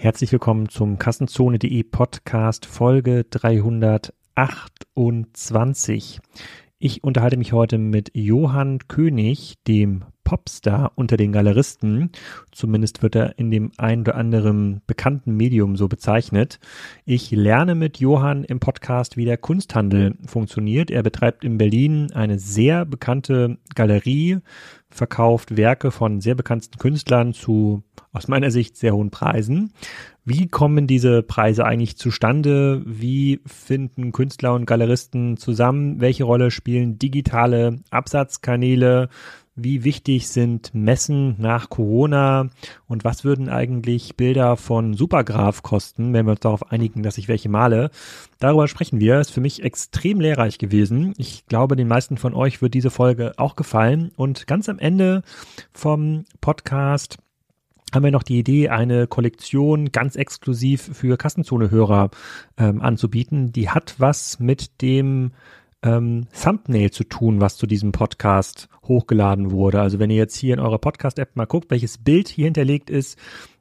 Herzlich willkommen zum Kassenzone.de Podcast Folge 328. Ich unterhalte mich heute mit Johann König, dem Popstar unter den Galeristen. Zumindest wird er in dem ein oder anderen bekannten Medium so bezeichnet. Ich lerne mit Johann im Podcast, wie der Kunsthandel funktioniert. Er betreibt in Berlin eine sehr bekannte Galerie, verkauft Werke von sehr bekannten Künstlern zu aus meiner Sicht sehr hohen Preisen. Wie kommen diese Preise eigentlich zustande? Wie finden Künstler und Galeristen zusammen? Welche Rolle spielen digitale Absatzkanäle? Wie wichtig sind Messen nach Corona? Und was würden eigentlich Bilder von Supergraph kosten, wenn wir uns darauf einigen, dass ich welche male? Darüber sprechen wir. Ist für mich extrem lehrreich gewesen. Ich glaube, den meisten von euch wird diese Folge auch gefallen. Und ganz am Ende vom Podcast haben wir noch die Idee, eine Kollektion ganz exklusiv für Kassenzone-Hörer ähm, anzubieten. Die hat was mit dem ähm, Thumbnail zu tun, was zu diesem Podcast hochgeladen wurde. Also wenn ihr jetzt hier in eurer Podcast-App mal guckt, welches Bild hier hinterlegt ist,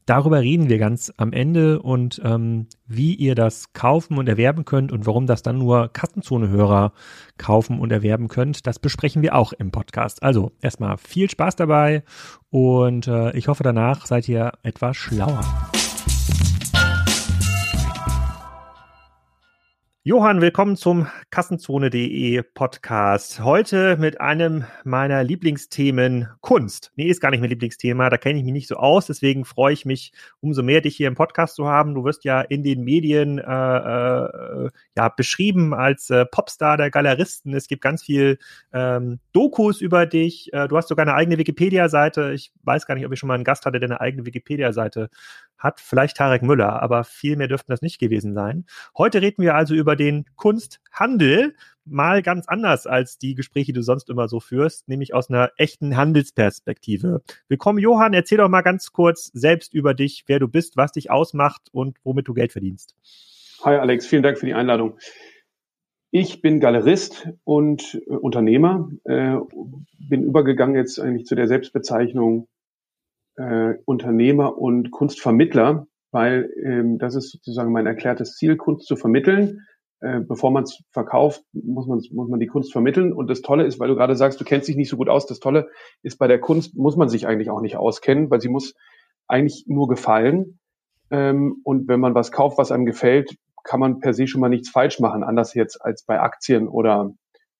Darüber reden wir ganz am Ende und ähm, wie ihr das kaufen und erwerben könnt und warum das dann nur Kassenzone-Hörer kaufen und erwerben könnt, das besprechen wir auch im Podcast. Also erstmal viel Spaß dabei und äh, ich hoffe danach seid ihr etwas schlauer. Johann, willkommen zum Kassenzone.de Podcast. Heute mit einem meiner Lieblingsthemen Kunst. Nee, ist gar nicht mein Lieblingsthema, da kenne ich mich nicht so aus, deswegen freue ich mich umso mehr, dich hier im Podcast zu haben. Du wirst ja in den Medien äh, äh, ja beschrieben als äh, Popstar der Galeristen. Es gibt ganz viel ähm, Dokus über dich. Äh, du hast sogar eine eigene Wikipedia-Seite. Ich weiß gar nicht, ob ich schon mal einen Gast hatte, der eine eigene Wikipedia-Seite hat. Vielleicht Tarek Müller, aber viel mehr dürften das nicht gewesen sein. Heute reden wir also über den Kunsthandel mal ganz anders als die Gespräche, die du sonst immer so führst, nämlich aus einer echten Handelsperspektive. Willkommen, Johann. Erzähl doch mal ganz kurz selbst über dich, wer du bist, was dich ausmacht und womit du Geld verdienst. Hi, Alex. Vielen Dank für die Einladung. Ich bin Galerist und äh, Unternehmer, äh, bin übergegangen jetzt eigentlich zu der Selbstbezeichnung äh, Unternehmer und Kunstvermittler, weil ähm, das ist sozusagen mein erklärtes Ziel, Kunst zu vermitteln äh, bevor man es verkauft, muss man, muss man die Kunst vermitteln. Und das Tolle ist, weil du gerade sagst, du kennst dich nicht so gut aus, das Tolle ist, bei der Kunst muss man sich eigentlich auch nicht auskennen, weil sie muss eigentlich nur gefallen. Ähm, und wenn man was kauft, was einem gefällt, kann man per se schon mal nichts falsch machen, anders jetzt als bei Aktien oder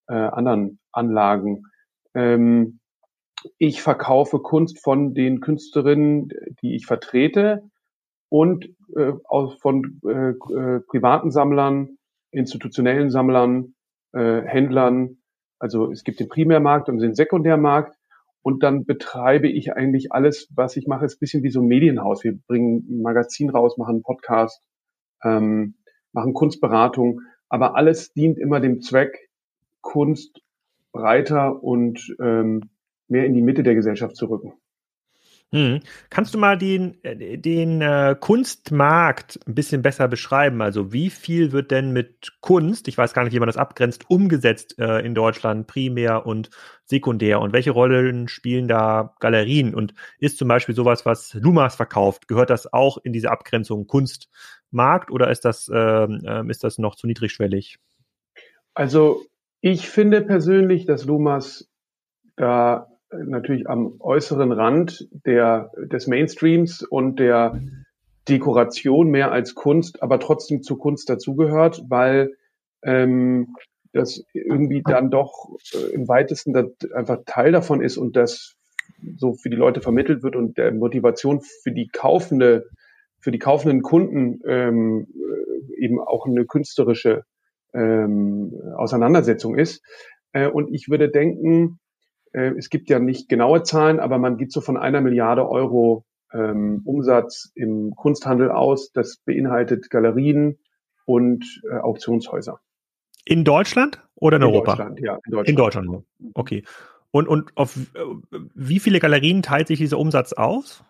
äh, anderen Anlagen. Ähm, ich verkaufe Kunst von den Künstlerinnen, die ich vertrete und äh, aus, von äh, äh, privaten Sammlern institutionellen Sammlern, äh, Händlern. Also es gibt den Primärmarkt und den Sekundärmarkt. Und dann betreibe ich eigentlich alles, was ich mache, ist ein bisschen wie so ein Medienhaus. Wir bringen ein Magazin raus, machen einen Podcast, ähm, machen Kunstberatung. Aber alles dient immer dem Zweck, Kunst breiter und ähm, mehr in die Mitte der Gesellschaft zu rücken. Hm. Kannst du mal den, äh, den äh, Kunstmarkt ein bisschen besser beschreiben? Also wie viel wird denn mit Kunst, ich weiß gar nicht, wie man das abgrenzt, umgesetzt äh, in Deutschland, primär und sekundär? Und welche Rollen spielen da Galerien? Und ist zum Beispiel sowas, was Lumas verkauft, gehört das auch in diese Abgrenzung Kunstmarkt oder ist das, äh, ist das noch zu niedrigschwellig? Also ich finde persönlich, dass Lumas da natürlich am äußeren Rand der, des Mainstreams und der Dekoration mehr als Kunst, aber trotzdem zur Kunst dazugehört, weil ähm, das irgendwie dann doch äh, im weitesten einfach Teil davon ist und das so für die Leute vermittelt wird und der Motivation für die kaufende, für die kaufenden Kunden ähm, äh, eben auch eine künstlerische ähm, Auseinandersetzung ist. Äh, und ich würde denken, äh, es gibt ja nicht genaue Zahlen, aber man geht so von einer Milliarde Euro ähm, Umsatz im Kunsthandel aus. Das beinhaltet Galerien und äh, Auktionshäuser. In Deutschland oder in, in Europa? Deutschland, ja, in Deutschland. In Deutschland. Okay. Und, und auf äh, wie viele Galerien teilt sich dieser Umsatz aus?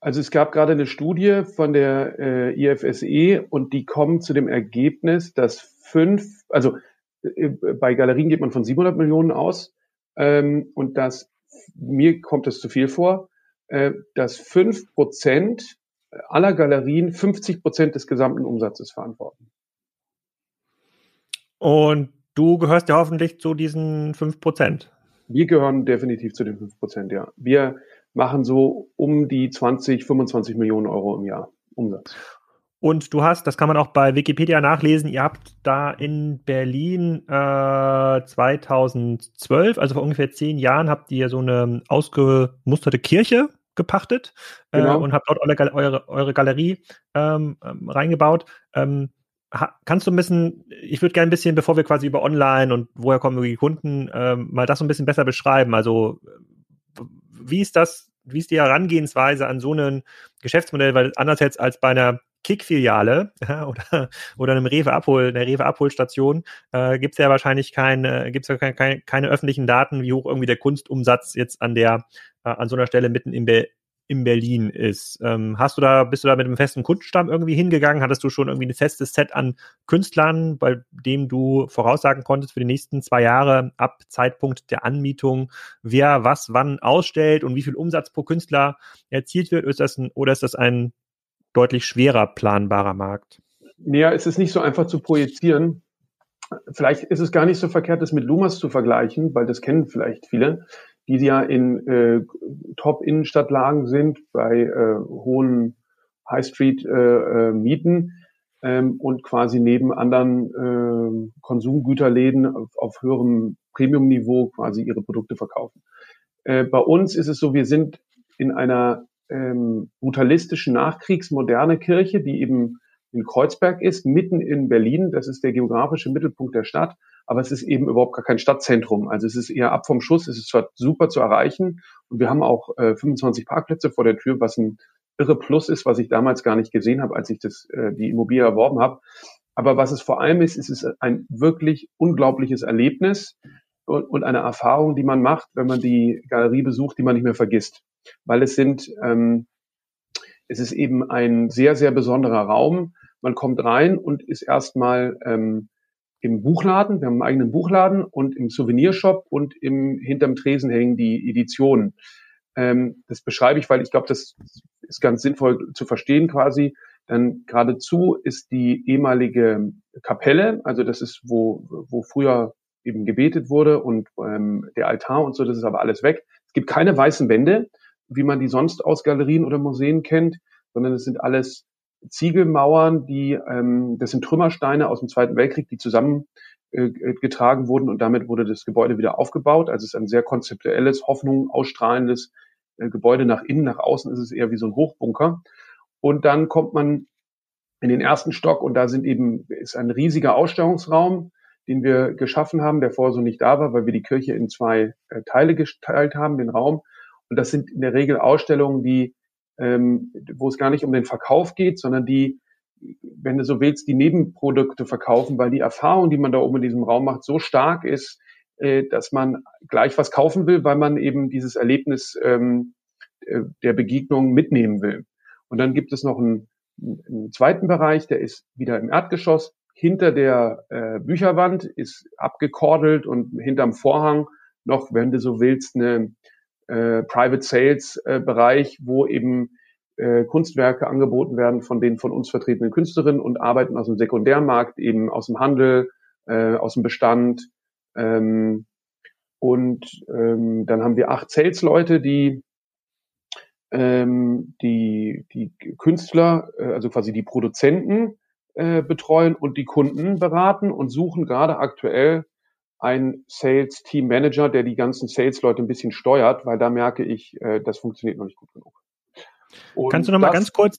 Also es gab gerade eine Studie von der äh, IFSE und die kommen zu dem Ergebnis, dass fünf, also äh, bei Galerien geht man von 700 Millionen aus ähm, und dass mir kommt es zu viel vor, äh, dass fünf Prozent aller Galerien 50 Prozent des gesamten Umsatzes verantworten. Und du gehörst ja hoffentlich zu diesen 5 Prozent. Wir gehören definitiv zu den 5 Prozent, ja. Wir machen so um die 20, 25 Millionen Euro im Jahr Umsatz. Und du hast, das kann man auch bei Wikipedia nachlesen, ihr habt da in Berlin äh, 2012, also vor ungefähr zehn Jahren, habt ihr so eine ausgemusterte Kirche gepachtet äh, genau. äh, und habt dort eure, eure, eure Galerie ähm, ähm, reingebaut. Ähm, kannst du ein bisschen, ich würde gerne ein bisschen, bevor wir quasi über Online und woher kommen die Kunden, ähm, mal das so ein bisschen besser beschreiben. Also wie ist das, wie ist die Herangehensweise an so ein Geschäftsmodell, weil anders jetzt als bei einer Kick-Filiale ja, oder, oder einem Rewe-Abhol, einer Rewe-Abholstation äh, gibt es ja wahrscheinlich keine, gibt's ja keine, keine, keine öffentlichen Daten, wie hoch irgendwie der Kunstumsatz jetzt an der, äh, an so einer Stelle mitten im, Be in Berlin ist. Ähm, hast du da, bist du da mit einem festen Kundenstamm irgendwie hingegangen? Hattest du schon irgendwie ein festes Set an Künstlern, bei dem du voraussagen konntest für die nächsten zwei Jahre ab Zeitpunkt der Anmietung, wer was wann ausstellt und wie viel Umsatz pro Künstler erzielt wird? Ist das ein, oder ist das ein deutlich schwerer planbarer Markt? Ja, es ist nicht so einfach zu projizieren. Vielleicht ist es gar nicht so verkehrt, das mit Lumas zu vergleichen, weil das kennen vielleicht viele die ja in äh, Top-Innenstadtlagen sind, bei äh, hohen High-Street-Mieten äh, äh, ähm, und quasi neben anderen äh, Konsumgüterläden auf, auf höherem Premium-Niveau quasi ihre Produkte verkaufen. Äh, bei uns ist es so, wir sind in einer ähm, brutalistischen Nachkriegsmoderne Kirche, die eben in Kreuzberg ist, mitten in Berlin. Das ist der geografische Mittelpunkt der Stadt aber es ist eben überhaupt gar kein Stadtzentrum. Also es ist eher ab vom Schuss, es ist zwar super zu erreichen und wir haben auch äh, 25 Parkplätze vor der Tür, was ein irre Plus ist, was ich damals gar nicht gesehen habe, als ich das, äh, die Immobilie erworben habe. Aber was es vor allem ist, ist es ein wirklich unglaubliches Erlebnis und, und eine Erfahrung, die man macht, wenn man die Galerie besucht, die man nicht mehr vergisst. Weil es sind, ähm, es ist eben ein sehr, sehr besonderer Raum. Man kommt rein und ist erstmal ähm, im Buchladen, wir haben einen eigenen Buchladen und im Souvenirshop und im hinterm Tresen hängen die Editionen. Ähm, das beschreibe ich, weil ich glaube, das ist ganz sinnvoll zu verstehen quasi. Dann geradezu ist die ehemalige Kapelle, also das ist, wo, wo früher eben gebetet wurde und ähm, der Altar und so, das ist aber alles weg. Es gibt keine weißen Wände, wie man die sonst aus Galerien oder Museen kennt, sondern es sind alles Ziegelmauern, die, ähm, das sind Trümmersteine aus dem Zweiten Weltkrieg, die zusammengetragen äh, wurden und damit wurde das Gebäude wieder aufgebaut. Also es ist ein sehr konzeptuelles, Hoffnung ausstrahlendes äh, Gebäude nach innen, nach außen ist es eher wie so ein Hochbunker. Und dann kommt man in den ersten Stock und da sind eben, ist ein riesiger Ausstellungsraum, den wir geschaffen haben, der vorher so nicht da war, weil wir die Kirche in zwei äh, Teile geteilt haben, den Raum. Und das sind in der Regel Ausstellungen, die ähm, wo es gar nicht um den Verkauf geht, sondern die, wenn du so willst, die Nebenprodukte verkaufen, weil die Erfahrung, die man da oben in diesem Raum macht, so stark ist, äh, dass man gleich was kaufen will, weil man eben dieses Erlebnis ähm, äh, der Begegnung mitnehmen will. Und dann gibt es noch einen, einen zweiten Bereich, der ist wieder im Erdgeschoss. Hinter der äh, Bücherwand ist abgekordelt und hinterm Vorhang noch, wenn du so willst, eine äh, Private Sales äh, Bereich, wo eben äh, Kunstwerke angeboten werden von den von uns vertretenen Künstlerinnen und arbeiten aus dem Sekundärmarkt, eben aus dem Handel, äh, aus dem Bestand. Ähm, und ähm, dann haben wir acht Sales-Leute, die ähm, die, die Künstler, äh, also quasi die Produzenten äh, betreuen und die Kunden beraten und suchen gerade aktuell ein Sales Team Manager, der die ganzen Sales Leute ein bisschen steuert, weil da merke ich, äh, das funktioniert noch nicht gut genug. Und Kannst du noch mal ganz kurz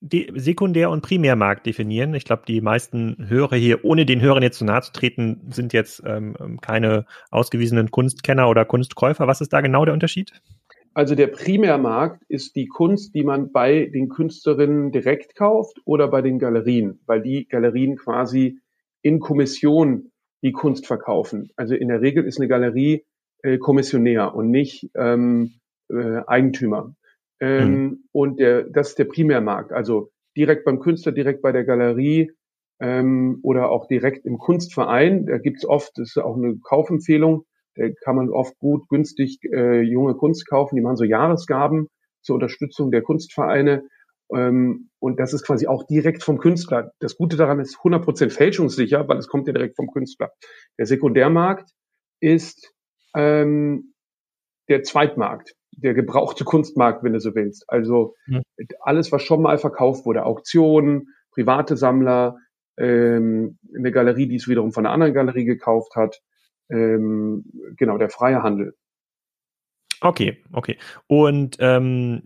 die Sekundär- und Primärmarkt definieren? Ich glaube, die meisten Hörer hier, ohne den Hörern jetzt zu nahe zu treten, sind jetzt ähm, keine ausgewiesenen Kunstkenner oder Kunstkäufer. Was ist da genau der Unterschied? Also der Primärmarkt ist die Kunst, die man bei den Künstlerinnen direkt kauft oder bei den Galerien, weil die Galerien quasi in Kommission die Kunst verkaufen. Also in der Regel ist eine Galerie äh, Kommissionär und nicht ähm, äh, Eigentümer. Ähm, mhm. Und der, das ist der Primärmarkt. Also direkt beim Künstler, direkt bei der Galerie ähm, oder auch direkt im Kunstverein. Da gibt's oft, das ist auch eine Kaufempfehlung, da kann man oft gut, günstig äh, junge Kunst kaufen. Die machen so Jahresgaben zur Unterstützung der Kunstvereine. Ähm, und das ist quasi auch direkt vom Künstler. Das Gute daran ist 100% fälschungssicher, weil es kommt ja direkt vom Künstler. Der Sekundärmarkt ist ähm, der Zweitmarkt, der gebrauchte Kunstmarkt, wenn du so willst. Also mhm. alles, was schon mal verkauft wurde, Auktionen, private Sammler, ähm, eine Galerie, die es wiederum von einer anderen Galerie gekauft hat, ähm, genau, der freie Handel. Okay, okay. Und ähm,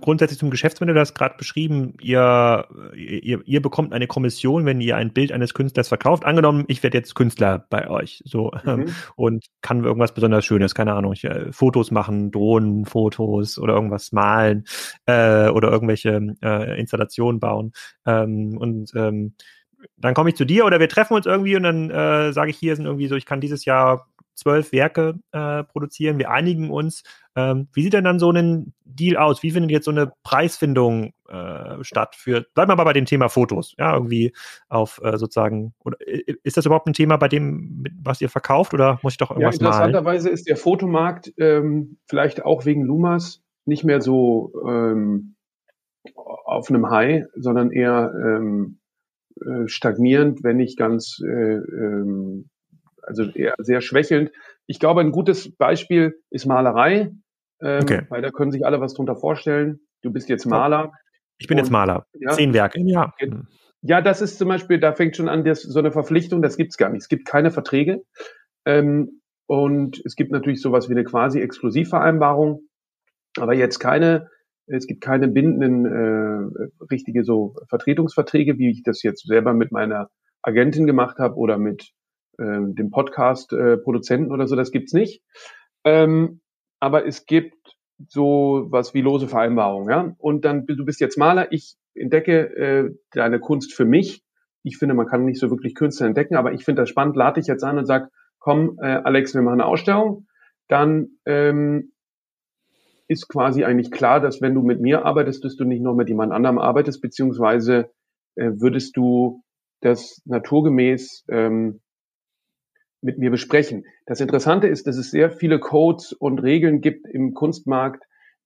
grundsätzlich zum Geschäftsmodell, du hast gerade beschrieben, ihr, ihr, ihr bekommt eine Kommission, wenn ihr ein Bild eines Künstlers verkauft. Angenommen, ich werde jetzt Künstler bei euch so mhm. und kann irgendwas besonders Schönes, keine Ahnung, ich, äh, Fotos machen, Drohnenfotos oder irgendwas malen äh, oder irgendwelche äh, Installationen bauen. Ähm, und ähm, dann komme ich zu dir oder wir treffen uns irgendwie und dann äh, sage ich hier sind irgendwie so, ich kann dieses Jahr zwölf Werke äh, produzieren, wir einigen uns. Ähm, wie sieht denn dann so ein Deal aus? Wie findet jetzt so eine Preisfindung äh, statt? Für, bleiben wir mal bei dem Thema Fotos, ja, irgendwie auf äh, sozusagen, oder ist das überhaupt ein Thema bei dem, was ihr verkauft oder muss ich doch irgendwas ja, interessanterweise malen? ist der Fotomarkt ähm, vielleicht auch wegen Lumas nicht mehr so ähm, auf einem High, sondern eher ähm, äh, stagnierend, wenn nicht ganz äh, ähm, also eher sehr schwächelnd. Ich glaube, ein gutes Beispiel ist Malerei, ähm, okay. weil da können sich alle was drunter vorstellen. Du bist jetzt Maler. Ich bin und, jetzt Maler. Ja, Zehn Werke im Jahr. Ja, das ist zum Beispiel, da fängt schon an, das, so eine Verpflichtung, das gibt's gar nicht. Es gibt keine Verträge. Ähm, und es gibt natürlich sowas wie eine quasi Exklusivvereinbarung, aber jetzt keine, es gibt keine bindenden äh, richtige so Vertretungsverträge, wie ich das jetzt selber mit meiner Agentin gemacht habe oder mit äh, dem Podcast-Produzenten äh, oder so, das gibt's nicht. Ähm, aber es gibt so was wie lose Vereinbarungen, ja. Und dann, du bist jetzt Maler, ich entdecke äh, deine Kunst für mich. Ich finde, man kann nicht so wirklich Künstler entdecken, aber ich finde das spannend, lade dich jetzt an und sag, komm, äh, Alex, wir machen eine Ausstellung. Dann ähm, ist quasi eigentlich klar, dass wenn du mit mir arbeitest, dass du nicht noch mit jemand anderem arbeitest, beziehungsweise äh, würdest du das naturgemäß ähm, mit mir besprechen. Das Interessante ist, dass es sehr viele Codes und Regeln gibt im Kunstmarkt,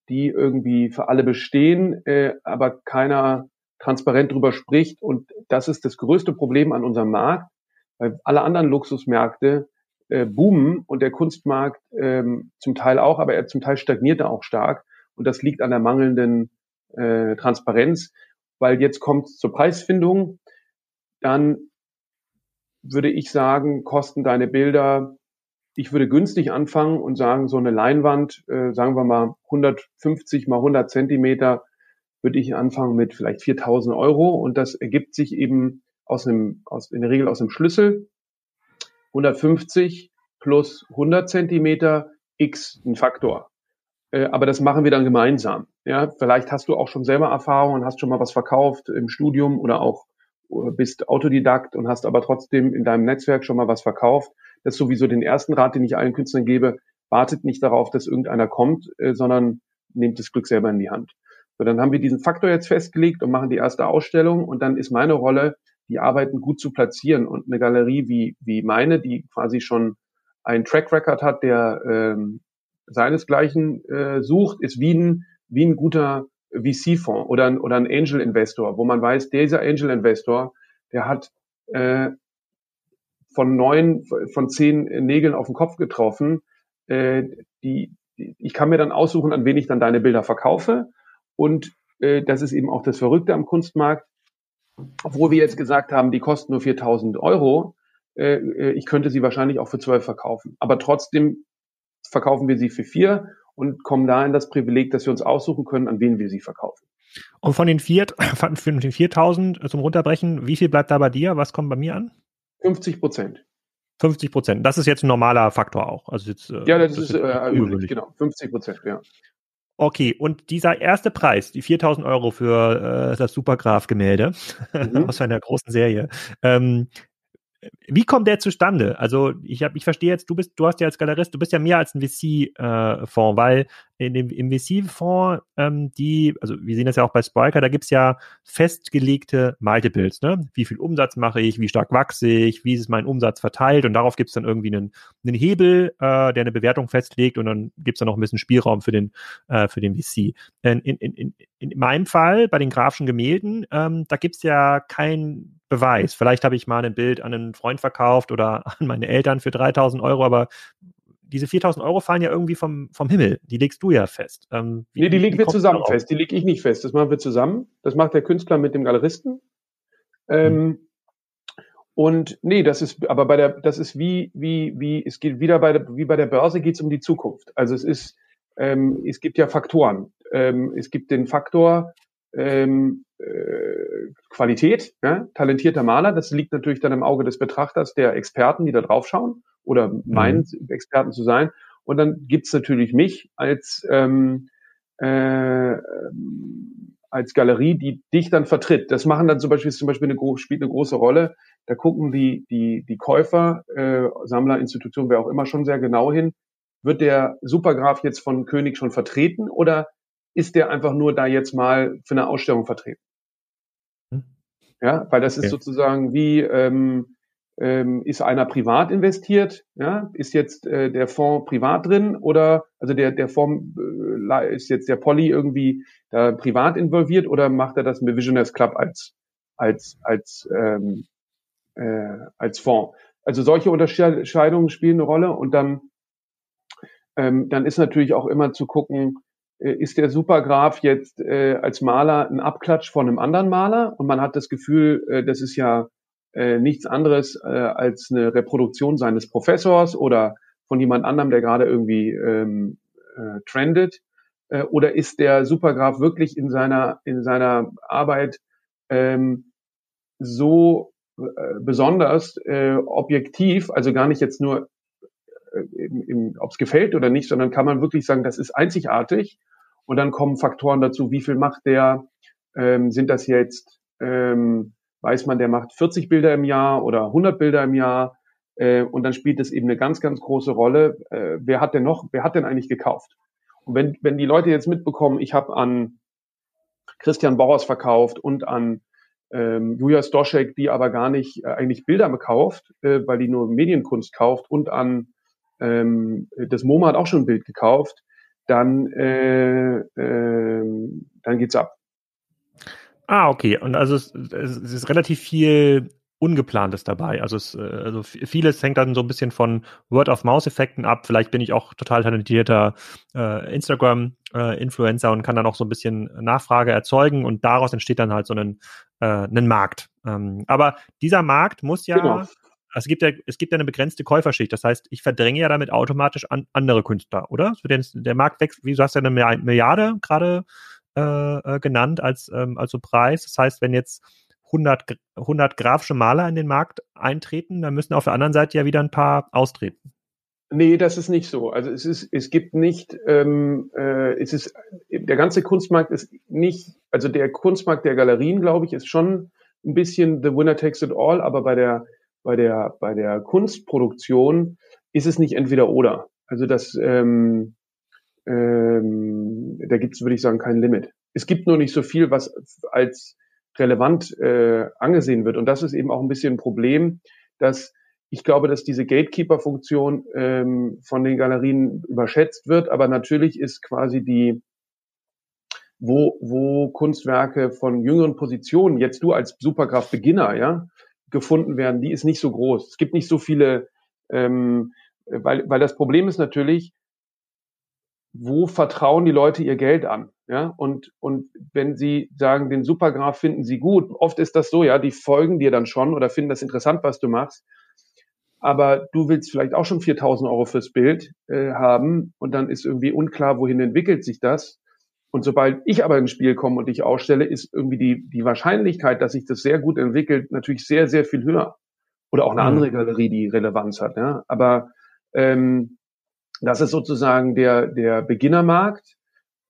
die irgendwie für alle bestehen, äh, aber keiner transparent drüber spricht. Und das ist das größte Problem an unserem Markt, weil alle anderen Luxusmärkte äh, boomen und der Kunstmarkt ähm, zum Teil auch, aber er zum Teil stagniert er auch stark. Und das liegt an der mangelnden äh, Transparenz, weil jetzt kommt zur Preisfindung, dann würde ich sagen, kosten deine Bilder, ich würde günstig anfangen und sagen, so eine Leinwand, äh, sagen wir mal 150 mal 100 Zentimeter, würde ich anfangen mit vielleicht 4000 Euro und das ergibt sich eben aus einem, aus, in der Regel aus einem Schlüssel. 150 plus 100 Zentimeter x ein Faktor. Äh, aber das machen wir dann gemeinsam. Ja, vielleicht hast du auch schon selber Erfahrung und hast schon mal was verkauft im Studium oder auch bist Autodidakt und hast aber trotzdem in deinem Netzwerk schon mal was verkauft. Das ist sowieso den ersten Rat, den ich allen Künstlern gebe. Wartet nicht darauf, dass irgendeiner kommt, äh, sondern nehmt das Glück selber in die Hand. So, dann haben wir diesen Faktor jetzt festgelegt und machen die erste Ausstellung und dann ist meine Rolle, die Arbeiten gut zu platzieren und eine Galerie wie, wie meine, die quasi schon einen Track Record hat, der ähm, seinesgleichen äh, sucht, ist wie ein, wie ein guter VC-Fonds oder, ein, oder ein Angel-Investor, wo man weiß, dieser Angel-Investor, der hat äh, von neun, von zehn Nägeln auf den Kopf getroffen. Äh, die, die, ich kann mir dann aussuchen, an wen ich dann deine Bilder verkaufe. Und äh, das ist eben auch das Verrückte am Kunstmarkt. Obwohl wir jetzt gesagt haben, die kosten nur 4000 Euro, äh, äh, ich könnte sie wahrscheinlich auch für 12 verkaufen. Aber trotzdem verkaufen wir sie für vier und kommen da in das Privileg, dass wir uns aussuchen können, an wen wir sie verkaufen. Und von den, vier, von den 4000 zum Runterbrechen, wie viel bleibt da bei dir? Was kommt bei mir an? 50 Prozent. 50 Prozent. Das ist jetzt ein normaler Faktor auch. Also jetzt, äh, ja, das, das ist, äh, üblich, genau. 50 Prozent, ja. Okay, und dieser erste Preis, die 4000 Euro für äh, das Supergraph-Gemälde mhm. aus einer großen Serie, ähm, wie kommt der zustande? Also ich habe, ich verstehe jetzt, du bist, du hast ja als Galerist, du bist ja mehr als ein VC-Fonds, äh, weil in dem im VC-Fonds, ähm, die, also wir sehen das ja auch bei Spriker, da gibt's ja festgelegte Multiples, ne? Wie viel Umsatz mache ich, wie stark wachse ich, wie ist mein Umsatz verteilt und darauf gibt's dann irgendwie einen, einen Hebel, äh, der eine Bewertung festlegt und dann gibt's dann noch ein bisschen Spielraum für den, äh, für den VC. In, in, in, in meinem Fall, bei den grafischen Gemälden, ähm, da gibt's ja kein Beweis. Vielleicht habe ich mal ein Bild an einen Freund verkauft oder an meine Eltern für 3000 Euro, aber diese 4000 Euro fallen ja irgendwie vom, vom Himmel. Die legst du ja fest. Ähm, wie, nee, die legen wir zusammen fest. Die lege ich nicht fest. Das machen wir zusammen. Das macht der Künstler mit dem Galeristen. Ähm, hm. Und nee, das ist, aber bei der, das ist wie, wie, wie, es geht wieder bei der, wie bei der Börse geht es um die Zukunft. Also es ist, ähm, es gibt ja Faktoren. Ähm, es gibt den Faktor, ähm, äh, Qualität, ja, talentierter Maler. Das liegt natürlich dann im Auge des Betrachters, der Experten, die da drauf schauen oder mhm. meinen, mhm. Experten zu sein. Und dann gibt's natürlich mich als ähm, äh, als Galerie, die dich dann vertritt. Das machen dann zum Beispiel, zum Beispiel eine, spielt eine große Rolle. Da gucken die, die, die Käufer, äh, Sammler, Institutionen, wer auch immer schon sehr genau hin. Wird der Supergraf jetzt von König schon vertreten oder ist der einfach nur da jetzt mal für eine Ausstellung vertreten. Ja, weil das ist okay. sozusagen wie, ähm, ähm, ist einer privat investiert, ja, ist jetzt äh, der Fonds privat drin oder also der der Fonds äh, ist jetzt der Polly irgendwie da privat involviert oder macht er das mit Visionaries Club als als als ähm, äh, als Fonds? Also solche Unterscheidungen spielen eine Rolle und dann ähm, dann ist natürlich auch immer zu gucken, ist der Supergraf jetzt äh, als Maler ein Abklatsch von einem anderen Maler und man hat das Gefühl, äh, das ist ja äh, nichts anderes äh, als eine Reproduktion seines Professors oder von jemand anderem, der gerade irgendwie ähm, äh, trendet? Äh, oder ist der Supergraf wirklich in seiner in seiner Arbeit ähm, so äh, besonders äh, objektiv, also gar nicht jetzt nur äh, ob es gefällt oder nicht, sondern kann man wirklich sagen, das ist einzigartig und dann kommen Faktoren dazu, wie viel macht der? Ähm, sind das jetzt, ähm, weiß man, der macht 40 Bilder im Jahr oder 100 Bilder im Jahr? Äh, und dann spielt es eben eine ganz, ganz große Rolle. Äh, wer hat denn noch, wer hat denn eigentlich gekauft? Und wenn, wenn die Leute jetzt mitbekommen, ich habe an Christian Bauers verkauft und an ähm, Julia Stoschek, die aber gar nicht äh, eigentlich Bilder bekauft, äh, weil die nur Medienkunst kauft und an ähm, das MoMA hat auch schon ein Bild gekauft, dann, äh, äh, dann geht's ab. Ah, okay. Und also es, es ist relativ viel Ungeplantes dabei. Also, es, äh, also vieles hängt dann so ein bisschen von Word-of-Mouse-Effekten ab. Vielleicht bin ich auch total talentierter äh, Instagram-Influencer äh, und kann dann auch so ein bisschen Nachfrage erzeugen und daraus entsteht dann halt so ein, äh, ein Markt. Ähm, aber dieser Markt muss ja genau es gibt ja, es gibt ja eine begrenzte Käuferschicht. Das heißt, ich verdränge ja damit automatisch an andere Künstler, oder? Der Markt wächst, wie du hast ja eine Milliarde gerade äh, äh, genannt als, ähm, als so Preis. Das heißt, wenn jetzt 100, 100 grafische Maler in den Markt eintreten, dann müssen auf der anderen Seite ja wieder ein paar austreten. Nee, das ist nicht so. Also es ist, es gibt nicht, ähm, äh, es ist, der ganze Kunstmarkt ist nicht, also der Kunstmarkt der Galerien, glaube ich, ist schon ein bisschen the winner takes it all, aber bei der bei der, bei der Kunstproduktion ist es nicht entweder oder. Also das, ähm, ähm, da gibt es, würde ich sagen, kein Limit. Es gibt nur nicht so viel, was als relevant äh, angesehen wird. Und das ist eben auch ein bisschen ein Problem, dass ich glaube, dass diese Gatekeeper-Funktion ähm, von den Galerien überschätzt wird. Aber natürlich ist quasi die, wo, wo Kunstwerke von jüngeren Positionen, jetzt du als Supergraf-Beginner, ja, gefunden werden, die ist nicht so groß. Es gibt nicht so viele, ähm, weil, weil das Problem ist natürlich, wo vertrauen die Leute ihr Geld an? Ja, und, und wenn sie sagen, den Supergraph finden sie gut, oft ist das so, ja, die folgen dir dann schon oder finden das interessant, was du machst. Aber du willst vielleicht auch schon 4000 Euro fürs Bild äh, haben und dann ist irgendwie unklar, wohin entwickelt sich das. Und sobald ich aber ins Spiel komme und ich ausstelle, ist irgendwie die, die Wahrscheinlichkeit, dass sich das sehr gut entwickelt, natürlich sehr, sehr viel höher. Oder auch eine mhm. andere Galerie, die Relevanz hat. Ja? Aber ähm, das ist sozusagen der, der Beginnermarkt.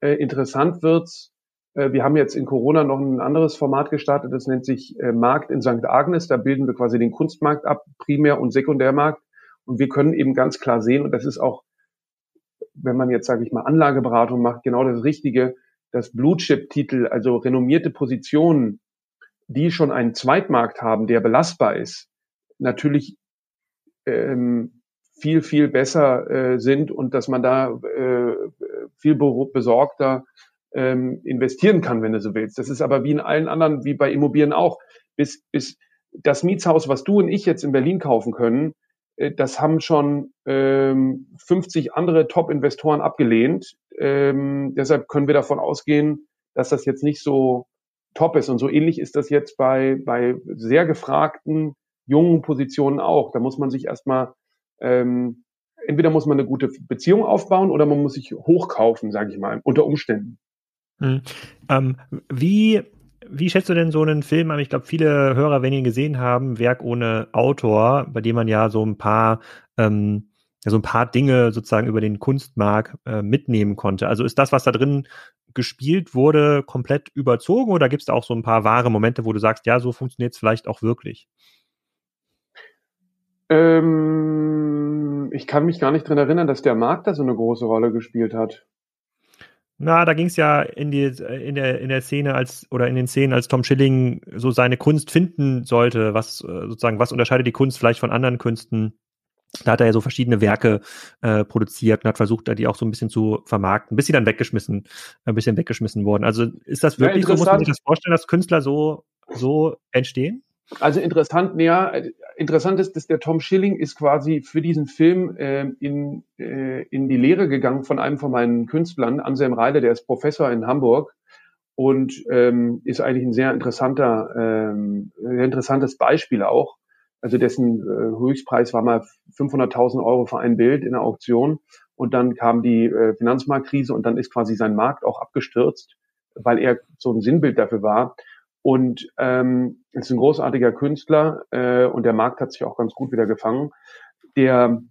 Äh, interessant wird's, Äh, wir haben jetzt in Corona noch ein anderes Format gestartet, das nennt sich äh, Markt in St. Agnes. Da bilden wir quasi den Kunstmarkt ab, Primär- und Sekundärmarkt. Und wir können eben ganz klar sehen, und das ist auch, wenn man jetzt, sage ich mal, Anlageberatung macht, genau das Richtige, dass Blue-Chip-Titel, also renommierte Positionen, die schon einen Zweitmarkt haben, der belastbar ist, natürlich ähm, viel, viel besser äh, sind und dass man da äh, viel besorgter ähm, investieren kann, wenn du so willst. Das ist aber wie in allen anderen, wie bei Immobilien auch. Bis, bis das Mietshaus, was du und ich jetzt in Berlin kaufen können, das haben schon ähm, 50 andere Top-Investoren abgelehnt. Ähm, deshalb können wir davon ausgehen, dass das jetzt nicht so top ist. Und so ähnlich ist das jetzt bei, bei sehr gefragten jungen Positionen auch. Da muss man sich erstmal, ähm, entweder muss man eine gute Beziehung aufbauen oder man muss sich hochkaufen, sage ich mal, unter Umständen. Hm. Ähm, wie, wie schätzt du denn so einen Film an? Ich glaube, viele Hörer, wenn ihn gesehen haben, Werk ohne Autor, bei dem man ja so ein paar ähm, so ein paar Dinge sozusagen über den Kunstmarkt äh, mitnehmen konnte. Also ist das, was da drin gespielt wurde, komplett überzogen oder gibt es da auch so ein paar wahre Momente, wo du sagst, ja, so funktioniert es vielleicht auch wirklich? Ähm, ich kann mich gar nicht dran erinnern, dass der Markt da so eine große Rolle gespielt hat. Na, da ging es ja in die in der in der Szene als oder in den Szenen, als Tom Schilling so seine Kunst finden sollte, was äh, sozusagen was unterscheidet die Kunst vielleicht von anderen Künsten? Da hat er ja so verschiedene Werke äh, produziert und hat versucht, die auch so ein bisschen zu vermarkten, bis sie dann weggeschmissen, ein bisschen weggeschmissen wurden. Also ist das wirklich ja, so? Muss man sich das vorstellen, dass Künstler so so entstehen? Also interessant, ja, interessant ist, dass der Tom Schilling ist quasi für diesen Film äh, in, äh, in die Lehre gegangen von einem von meinen Künstlern, Anselm Reile, der ist Professor in Hamburg und ähm, ist eigentlich ein sehr interessanter, ähm, sehr interessantes Beispiel auch. Also dessen äh, Höchstpreis war mal 500.000 Euro für ein Bild in der Auktion und dann kam die äh, Finanzmarktkrise und dann ist quasi sein Markt auch abgestürzt, weil er so ein Sinnbild dafür war. Und ähm, ist ein großartiger Künstler äh, und der Markt hat sich auch ganz gut wieder gefangen. Der,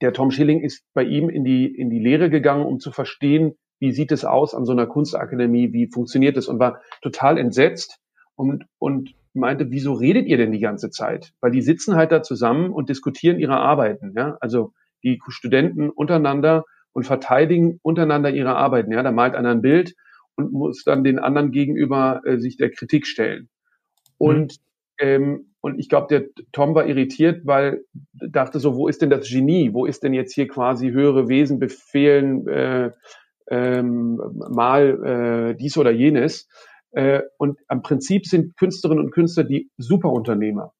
der Tom Schilling ist bei ihm in die, in die Lehre gegangen, um zu verstehen, wie sieht es aus an so einer Kunstakademie, wie funktioniert es und war total entsetzt und, und meinte, wieso redet ihr denn die ganze Zeit? Weil die sitzen halt da zusammen und diskutieren ihre Arbeiten. Ja? Also die Studenten untereinander und verteidigen untereinander ihre Arbeiten. Ja? Da malt einer ein Bild und muss dann den anderen gegenüber äh, sich der Kritik stellen. Und, mhm. ähm, und ich glaube, der Tom war irritiert, weil dachte so, wo ist denn das Genie? Wo ist denn jetzt hier quasi höhere Wesen befehlen, äh, ähm, mal äh, dies oder jenes? Äh, und am Prinzip sind Künstlerinnen und Künstler die Superunternehmer.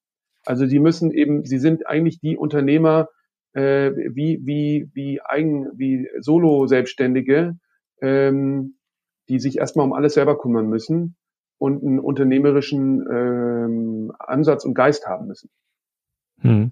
Also die müssen eben, sie sind eigentlich die Unternehmer äh, wie wie wie eigen wie Solo-Selbstständige, ähm, die sich erstmal um alles selber kümmern müssen und einen unternehmerischen ähm, Ansatz und Geist haben müssen. Hm.